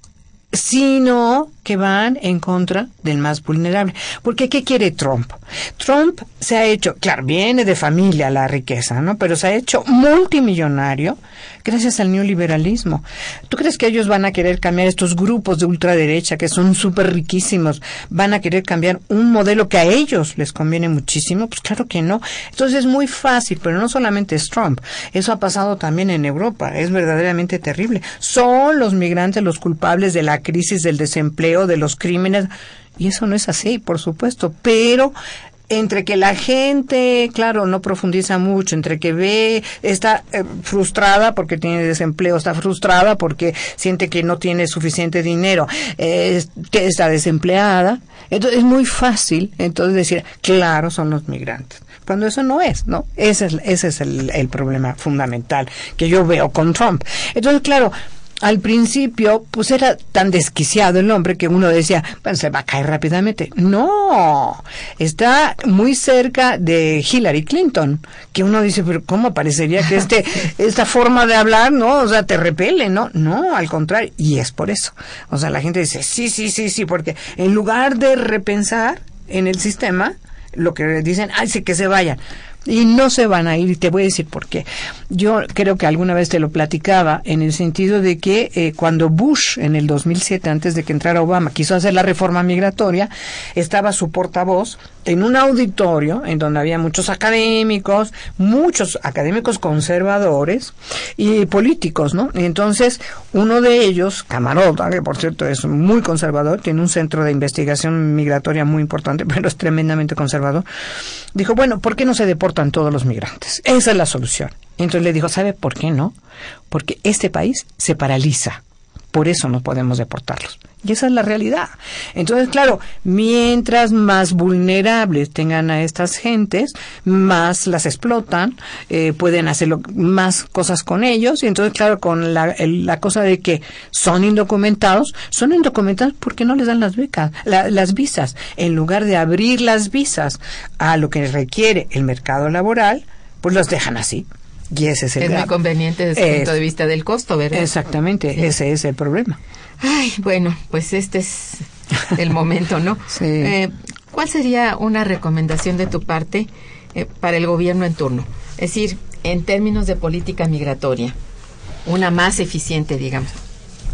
B: sino que van en contra del más vulnerable. Porque ¿qué quiere Trump? Trump se ha hecho, claro, viene de familia la riqueza, ¿no? Pero se ha hecho multimillonario gracias al neoliberalismo. ¿Tú crees que ellos van a querer cambiar estos grupos de ultraderecha que son súper riquísimos? ¿Van a querer cambiar un modelo que a ellos les conviene muchísimo? Pues claro que no. Entonces es muy fácil, pero no solamente es Trump. Eso ha pasado también en Europa. Es verdaderamente terrible. Son los migrantes los culpables de la crisis del desempleo, de los crímenes. Y eso no es así, por supuesto. Pero entre que la gente, claro, no profundiza mucho, entre que ve, está eh, frustrada porque tiene desempleo, está frustrada porque siente que no tiene suficiente dinero, eh, está desempleada. Entonces es muy fácil entonces decir, claro, son los migrantes. Cuando eso no es, ¿no? Ese es, ese es el, el problema fundamental que yo veo con Trump. Entonces, claro, al principio, pues era tan desquiciado el hombre que uno decía, bueno, se va a caer rápidamente. No, está muy cerca de Hillary Clinton, que uno dice, pero ¿cómo parecería que este, (laughs) esta forma de hablar, no, o sea, te repele, no? No, al contrario, y es por eso. O sea, la gente dice, sí, sí, sí, sí, porque en lugar de repensar en el sistema, lo que dicen, ay, sí, que se vayan y no se van a ir y te voy a decir por qué. Yo creo que alguna vez te lo platicaba en el sentido de que eh, cuando Bush en el 2007 antes de que entrara Obama quiso hacer la reforma migratoria, estaba su portavoz en un auditorio en donde había muchos académicos, muchos académicos conservadores y políticos, ¿no? Entonces, uno de ellos, Camarota, que por cierto es muy conservador, tiene un centro de investigación migratoria muy importante, (laughs) pero es tremendamente conservador, dijo, bueno, ¿por qué no se deportan todos los migrantes? Esa es la solución. Entonces le dijo, ¿sabe por qué no? Porque este país se paraliza. Por eso no podemos deportarlos. Y esa es la realidad. Entonces, claro, mientras más vulnerables tengan a estas gentes, más las explotan, eh, pueden hacer más cosas con ellos. Y entonces, claro, con la, la, cosa de que son indocumentados, son indocumentados porque no les dan las becas, las visas. En lugar de abrir las visas a lo que requiere el mercado laboral, pues los dejan así. Y ese es el
A: Es muy conveniente desde el punto de vista del costo, ¿verdad?
B: Exactamente, ese es el problema.
A: Ay, bueno, pues este es el momento, ¿no? (laughs)
B: sí.
A: Eh, ¿Cuál sería una recomendación de tu parte eh, para el gobierno en turno? Es decir, en términos de política migratoria, una más eficiente, digamos.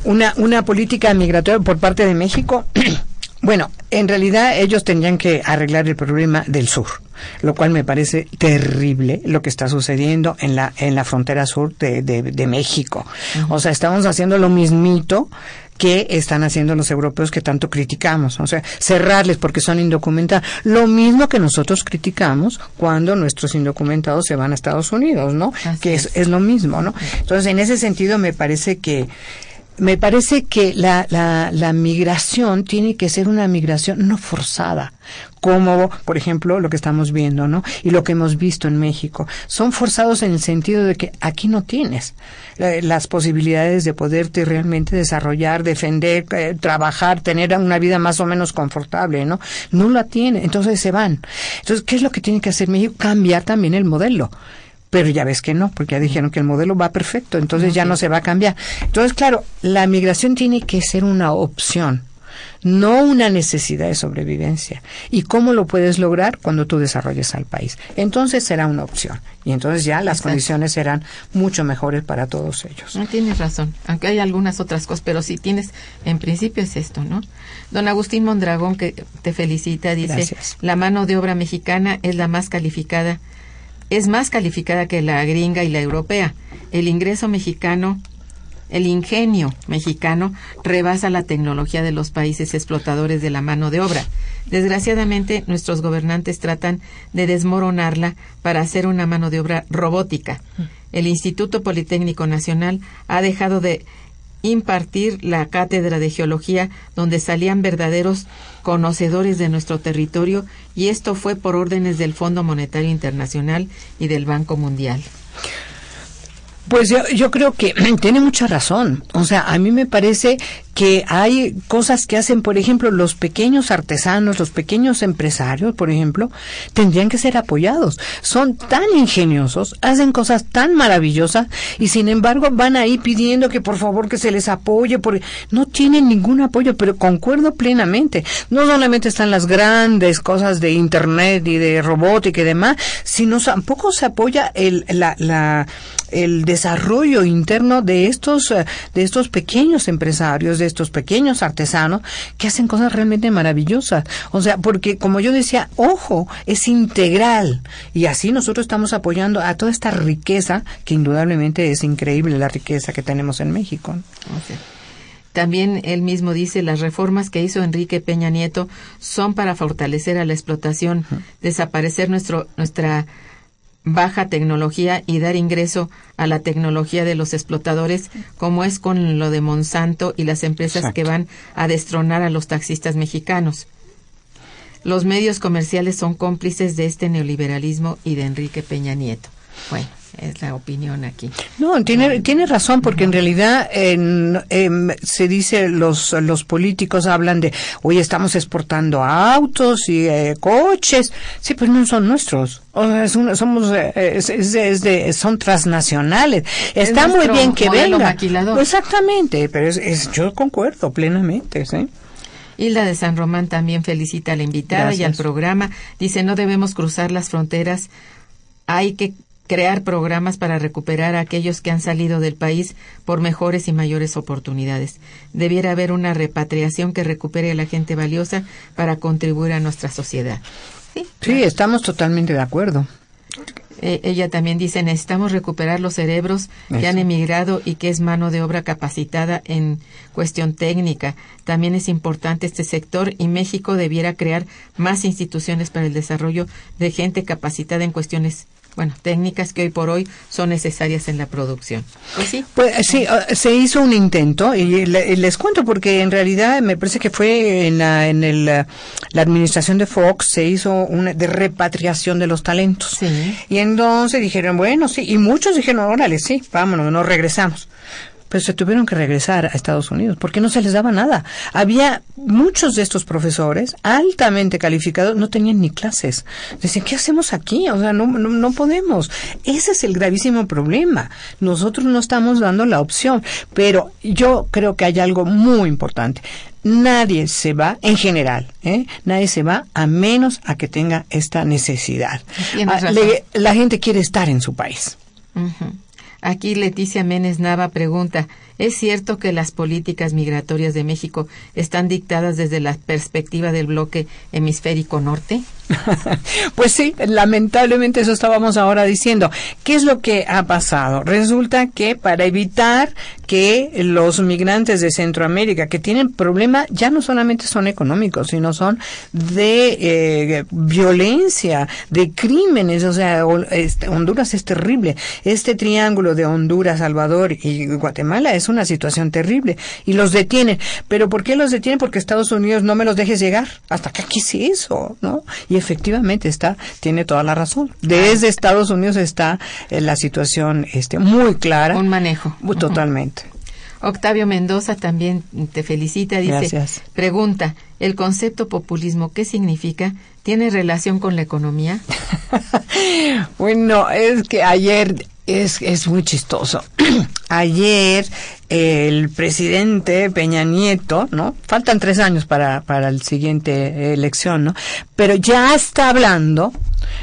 B: Una, una política migratoria por parte de México. (clears throat) Bueno, en realidad ellos tendrían que arreglar el problema del sur, lo cual me parece terrible lo que está sucediendo en la en la frontera sur de, de, de México. O sea, estamos haciendo lo mismito que están haciendo los europeos que tanto criticamos, o sea, cerrarles porque son indocumentados. Lo mismo que nosotros criticamos cuando nuestros indocumentados se van a Estados Unidos, ¿no?
A: Así
B: que es,
A: es.
B: es lo mismo, ¿no? Entonces, en ese sentido me parece que me parece que la, la, la, migración tiene que ser una migración no forzada, como por ejemplo lo que estamos viendo, ¿no? Y lo que hemos visto en México. Son forzados en el sentido de que aquí no tienes las posibilidades de poderte realmente desarrollar, defender, eh, trabajar, tener una vida más o menos confortable, ¿no? No la tiene, entonces se van. Entonces, ¿qué es lo que tiene que hacer México? Cambiar también el modelo pero ya ves que no, porque ya dijeron que el modelo va perfecto, entonces ya no se va a cambiar. Entonces, claro, la migración tiene que ser una opción, no una necesidad de sobrevivencia. ¿Y cómo lo puedes lograr cuando tú desarrolles al país? Entonces será una opción. Y entonces ya las Exacto. condiciones serán mucho mejores para todos ellos.
A: No tienes razón, aunque hay algunas otras cosas, pero si tienes, en principio es esto, ¿no? Don Agustín Mondragón, que te felicita, dice,
B: Gracias.
A: la mano de obra mexicana es la más calificada es más calificada que la gringa y la europea. El ingreso mexicano, el ingenio mexicano rebasa la tecnología de los países explotadores de la mano de obra. Desgraciadamente, nuestros gobernantes tratan de desmoronarla para hacer una mano de obra robótica. El Instituto Politécnico Nacional ha dejado de impartir la cátedra de geología donde salían verdaderos conocedores de nuestro territorio y esto fue por órdenes del Fondo Monetario Internacional y del Banco Mundial.
B: Pues yo, yo creo que (clears throat) tiene mucha razón. O sea, a mí me parece que hay cosas que hacen, por ejemplo, los pequeños artesanos, los pequeños empresarios, por ejemplo, tendrían que ser apoyados. Son tan ingeniosos, hacen cosas tan maravillosas y sin embargo van ahí pidiendo que por favor que se les apoye, porque no tienen ningún apoyo, pero concuerdo plenamente. No solamente están las grandes cosas de Internet y de robótica y demás, sino tampoco se apoya el, la, el desarrollo interno de estos, de estos pequeños empresarios, de estos pequeños artesanos que hacen cosas realmente maravillosas. O sea, porque como yo decía, ojo, es integral. Y así nosotros estamos apoyando a toda esta riqueza, que indudablemente es increíble la riqueza que tenemos en México.
A: Okay. También él mismo dice, las reformas que hizo Enrique Peña Nieto son para fortalecer a la explotación, desaparecer nuestro, nuestra baja tecnología y dar ingreso a la tecnología de los explotadores, como es con lo de Monsanto y las empresas que van a destronar a los taxistas mexicanos. Los medios comerciales son cómplices de este neoliberalismo y de Enrique Peña Nieto. Bueno, es la opinión aquí.
B: No, tiene, tiene razón, porque en realidad em, se dice, los, los políticos hablan de, hoy estamos exportando autos y eh, coches. Sí, pues no son nuestros. O sea, es somos, eh, es, es, de, son transnacionales. Está muy bien que venga. Exactamente, pero es, yo concuerdo plenamente, ¿sí?
A: Hilda de San Román también felicita a la invitada y al programa. Dice, no debemos cruzar las fronteras. Hay que crear programas para recuperar a aquellos que han salido del país por mejores y mayores oportunidades. Debiera haber una repatriación que recupere a la gente valiosa para contribuir a nuestra sociedad.
B: Sí, estamos totalmente de acuerdo.
A: Eh, ella también dice, necesitamos recuperar los cerebros que han emigrado y que es mano de obra capacitada en cuestión técnica. También es importante este sector y México debiera crear más instituciones para el desarrollo de gente capacitada en cuestiones bueno, técnicas que hoy por hoy son necesarias en la producción.
B: Pues sí. Pues sí, uh, se hizo un intento y les cuento porque en realidad me parece que fue en la, en el, la administración de Fox se hizo una de repatriación de los talentos. Sí. Y entonces dijeron, bueno, sí, y muchos dijeron, órale, sí, vámonos, nos regresamos pero se tuvieron que regresar a Estados Unidos porque no se les daba nada. Había muchos de estos profesores altamente calificados, no tenían ni clases. Decían, ¿qué hacemos aquí? O sea, no, no, podemos. Ese es el gravísimo problema. Nosotros no estamos dando la opción, pero yo creo que hay algo muy importante nadie se va, en general, ¿eh? nadie se va a menos a que tenga esta necesidad. Ah, la gente quiere estar en su país.
A: Aquí Leticia Menes Nava pregunta, ¿es cierto que las políticas migratorias de México están dictadas desde la perspectiva del bloque hemisférico norte? (laughs)
B: pues sí, lamentablemente eso estábamos ahora diciendo. ¿Qué es lo que ha pasado? Resulta que para evitar que los migrantes de Centroamérica que tienen problema ya no solamente son económicos, sino son de eh, violencia, de crímenes, o sea, este, Honduras es terrible. Este triángulo de Honduras, Salvador y Guatemala es una situación terrible y los detienen. ¿Pero por qué los detienen? Porque Estados Unidos no me los dejes llegar. Hasta que aquí sí eso, ¿no? Y efectivamente está, tiene toda la razón. Desde Estados Unidos está eh, la situación este, muy clara.
A: Un manejo.
B: Totalmente.
A: Octavio Mendoza también te felicita, dice,
B: Gracias.
A: pregunta, ¿el concepto populismo qué significa? ¿Tiene relación con la economía? (laughs)
B: bueno, es que ayer es, es muy chistoso. (clears throat) Ayer el presidente Peña Nieto, ¿no? Faltan tres años para, para la siguiente elección, ¿no? Pero ya está hablando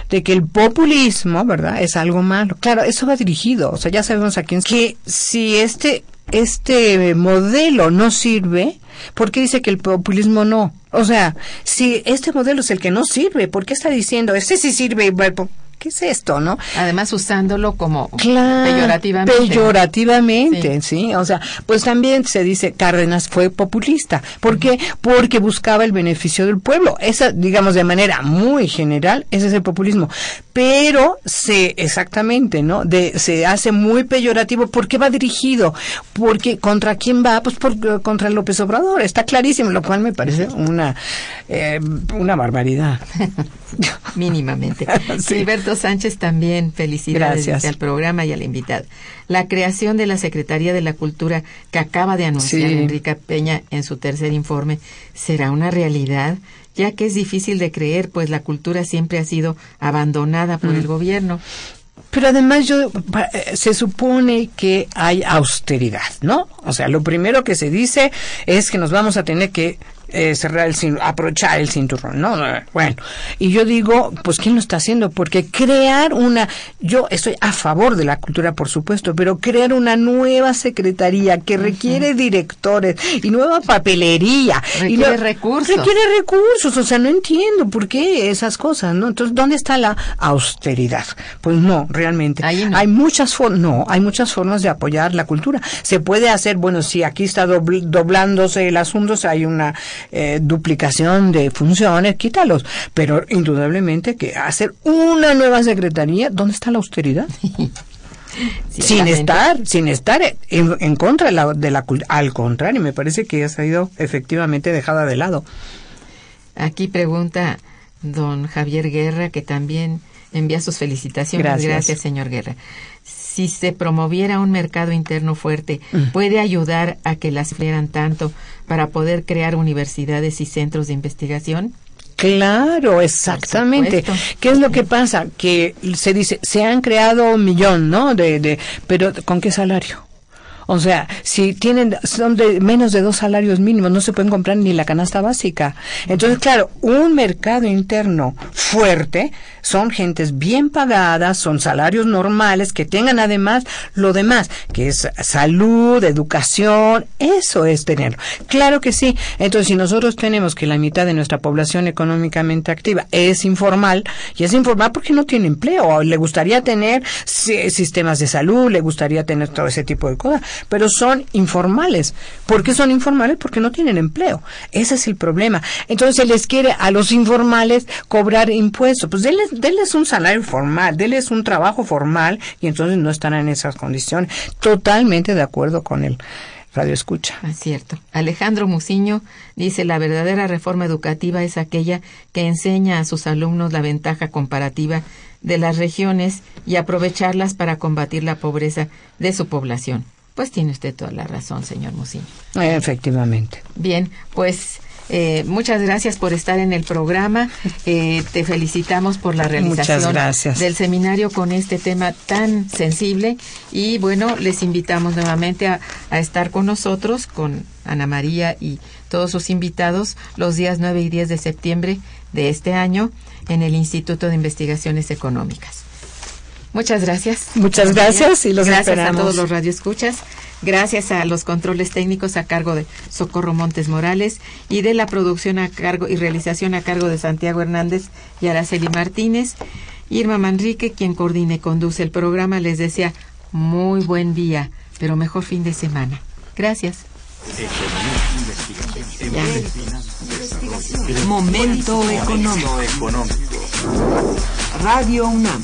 B: de que el populismo, ¿verdad? Es algo malo. Claro, eso va dirigido, o sea, ya sabemos a quién. Que si este, este modelo no sirve, ¿por qué dice que el populismo no? O sea, si este modelo es el que no sirve, ¿por qué está diciendo, este sí sirve? ¿Qué es esto, no?
A: Además usándolo como peyorativamente.
B: Peyorativamente, sí. O sea, pues también se dice Cárdenas fue populista. ¿Por qué? Porque buscaba el beneficio del pueblo. Esa, digamos, de manera muy general, ese es el populismo. Pero se, exactamente, ¿no? De, se hace muy peyorativo. ¿Por qué va dirigido? Porque, ¿contra quién va? Pues por, contra López Obrador. Está clarísimo, lo cual me parece una, eh, una barbaridad. (laughs)
A: Mínimamente. (laughs) Sánchez también felicidades al programa y al invitado. La creación de la Secretaría de la Cultura que acaba de anunciar Enrique Peña en su tercer informe será una realidad, ya que es difícil de creer, pues la cultura siempre ha sido abandonada por el mm. gobierno.
B: Pero además yo eh, se supone que hay austeridad, ¿no? O sea, lo primero que se dice es que nos vamos a tener que eh, cerrar el cinturón, aprovechar el cinturón, ¿no? Bueno, y yo digo, pues ¿quién lo está haciendo? Porque crear una, yo estoy a favor de la cultura, por supuesto, pero crear una nueva secretaría que requiere directores y nueva papelería.
A: Requiere recursos.
B: Requiere recursos, o sea, no entiendo por qué esas cosas, ¿no? Entonces, ¿dónde está la austeridad? Pues no, realmente. Hay muchas formas, no, hay muchas formas de apoyar la cultura. Se puede hacer, bueno, si aquí está doblándose el asunto, si hay una eh, duplicación de funciones, quítalos. Pero indudablemente que hacer una nueva secretaría, ¿dónde está la austeridad? (laughs) sin estar, sin estar en, contra de la, de la al contrario, me parece que ha sido efectivamente dejada de lado.
A: Aquí pregunta don Javier Guerra, que también envía sus felicitaciones. Gracias, señor Guerra. Si se promoviera un mercado interno fuerte, mm. ¿puede ayudar a que las fueran tanto para poder crear universidades y centros de investigación?
B: Claro, exactamente. ¿Qué es lo que pasa? Que se dice, se han creado un millón, ¿no? De, de, pero ¿con qué salario? O sea, si tienen, son de menos de dos salarios mínimos, no se pueden comprar ni la canasta básica. Entonces, claro, un mercado interno fuerte son gentes bien pagadas, son salarios normales, que tengan además lo demás, que es salud, educación, eso es tenerlo. Claro que sí. Entonces, si nosotros tenemos que la mitad de nuestra población económicamente activa es informal, y es informal porque no tiene empleo, le gustaría tener sistemas de salud, le gustaría tener todo ese tipo de cosas, pero son informales. ¿Por qué son informales? Porque no tienen empleo. Ese es el problema. Entonces se les quiere a los informales cobrar impuestos. Pues denles, denles un salario formal, denles un trabajo formal y entonces no están en esas condiciones. Totalmente de acuerdo con el Radio Escucha.
A: Es cierto. Alejandro Muciño dice, la verdadera reforma educativa es aquella que enseña a sus alumnos la ventaja comparativa de las regiones y aprovecharlas para combatir la pobreza de su población. Pues tiene usted toda la razón, señor Muciño.
B: Efectivamente.
A: Bien, pues eh, muchas gracias por estar en el programa. Eh, te felicitamos por la realización del seminario con este tema tan sensible. Y bueno, les invitamos nuevamente a, a, estar con nosotros, con Ana María y todos sus invitados, los días 9 y 10 de septiembre de este año en el Instituto de Investigaciones Económicas. Muchas gracias.
B: Muchas gracias y los
A: Gracias a todos los radioescuchas. Gracias a los controles técnicos a cargo de Socorro Montes Morales y de la producción a cargo y realización a cargo de Santiago Hernández y Araceli Martínez. Irma Manrique, quien coordina y conduce el programa, les desea muy buen día, pero mejor fin de semana. Gracias.
C: Momento económico. Radio UNAM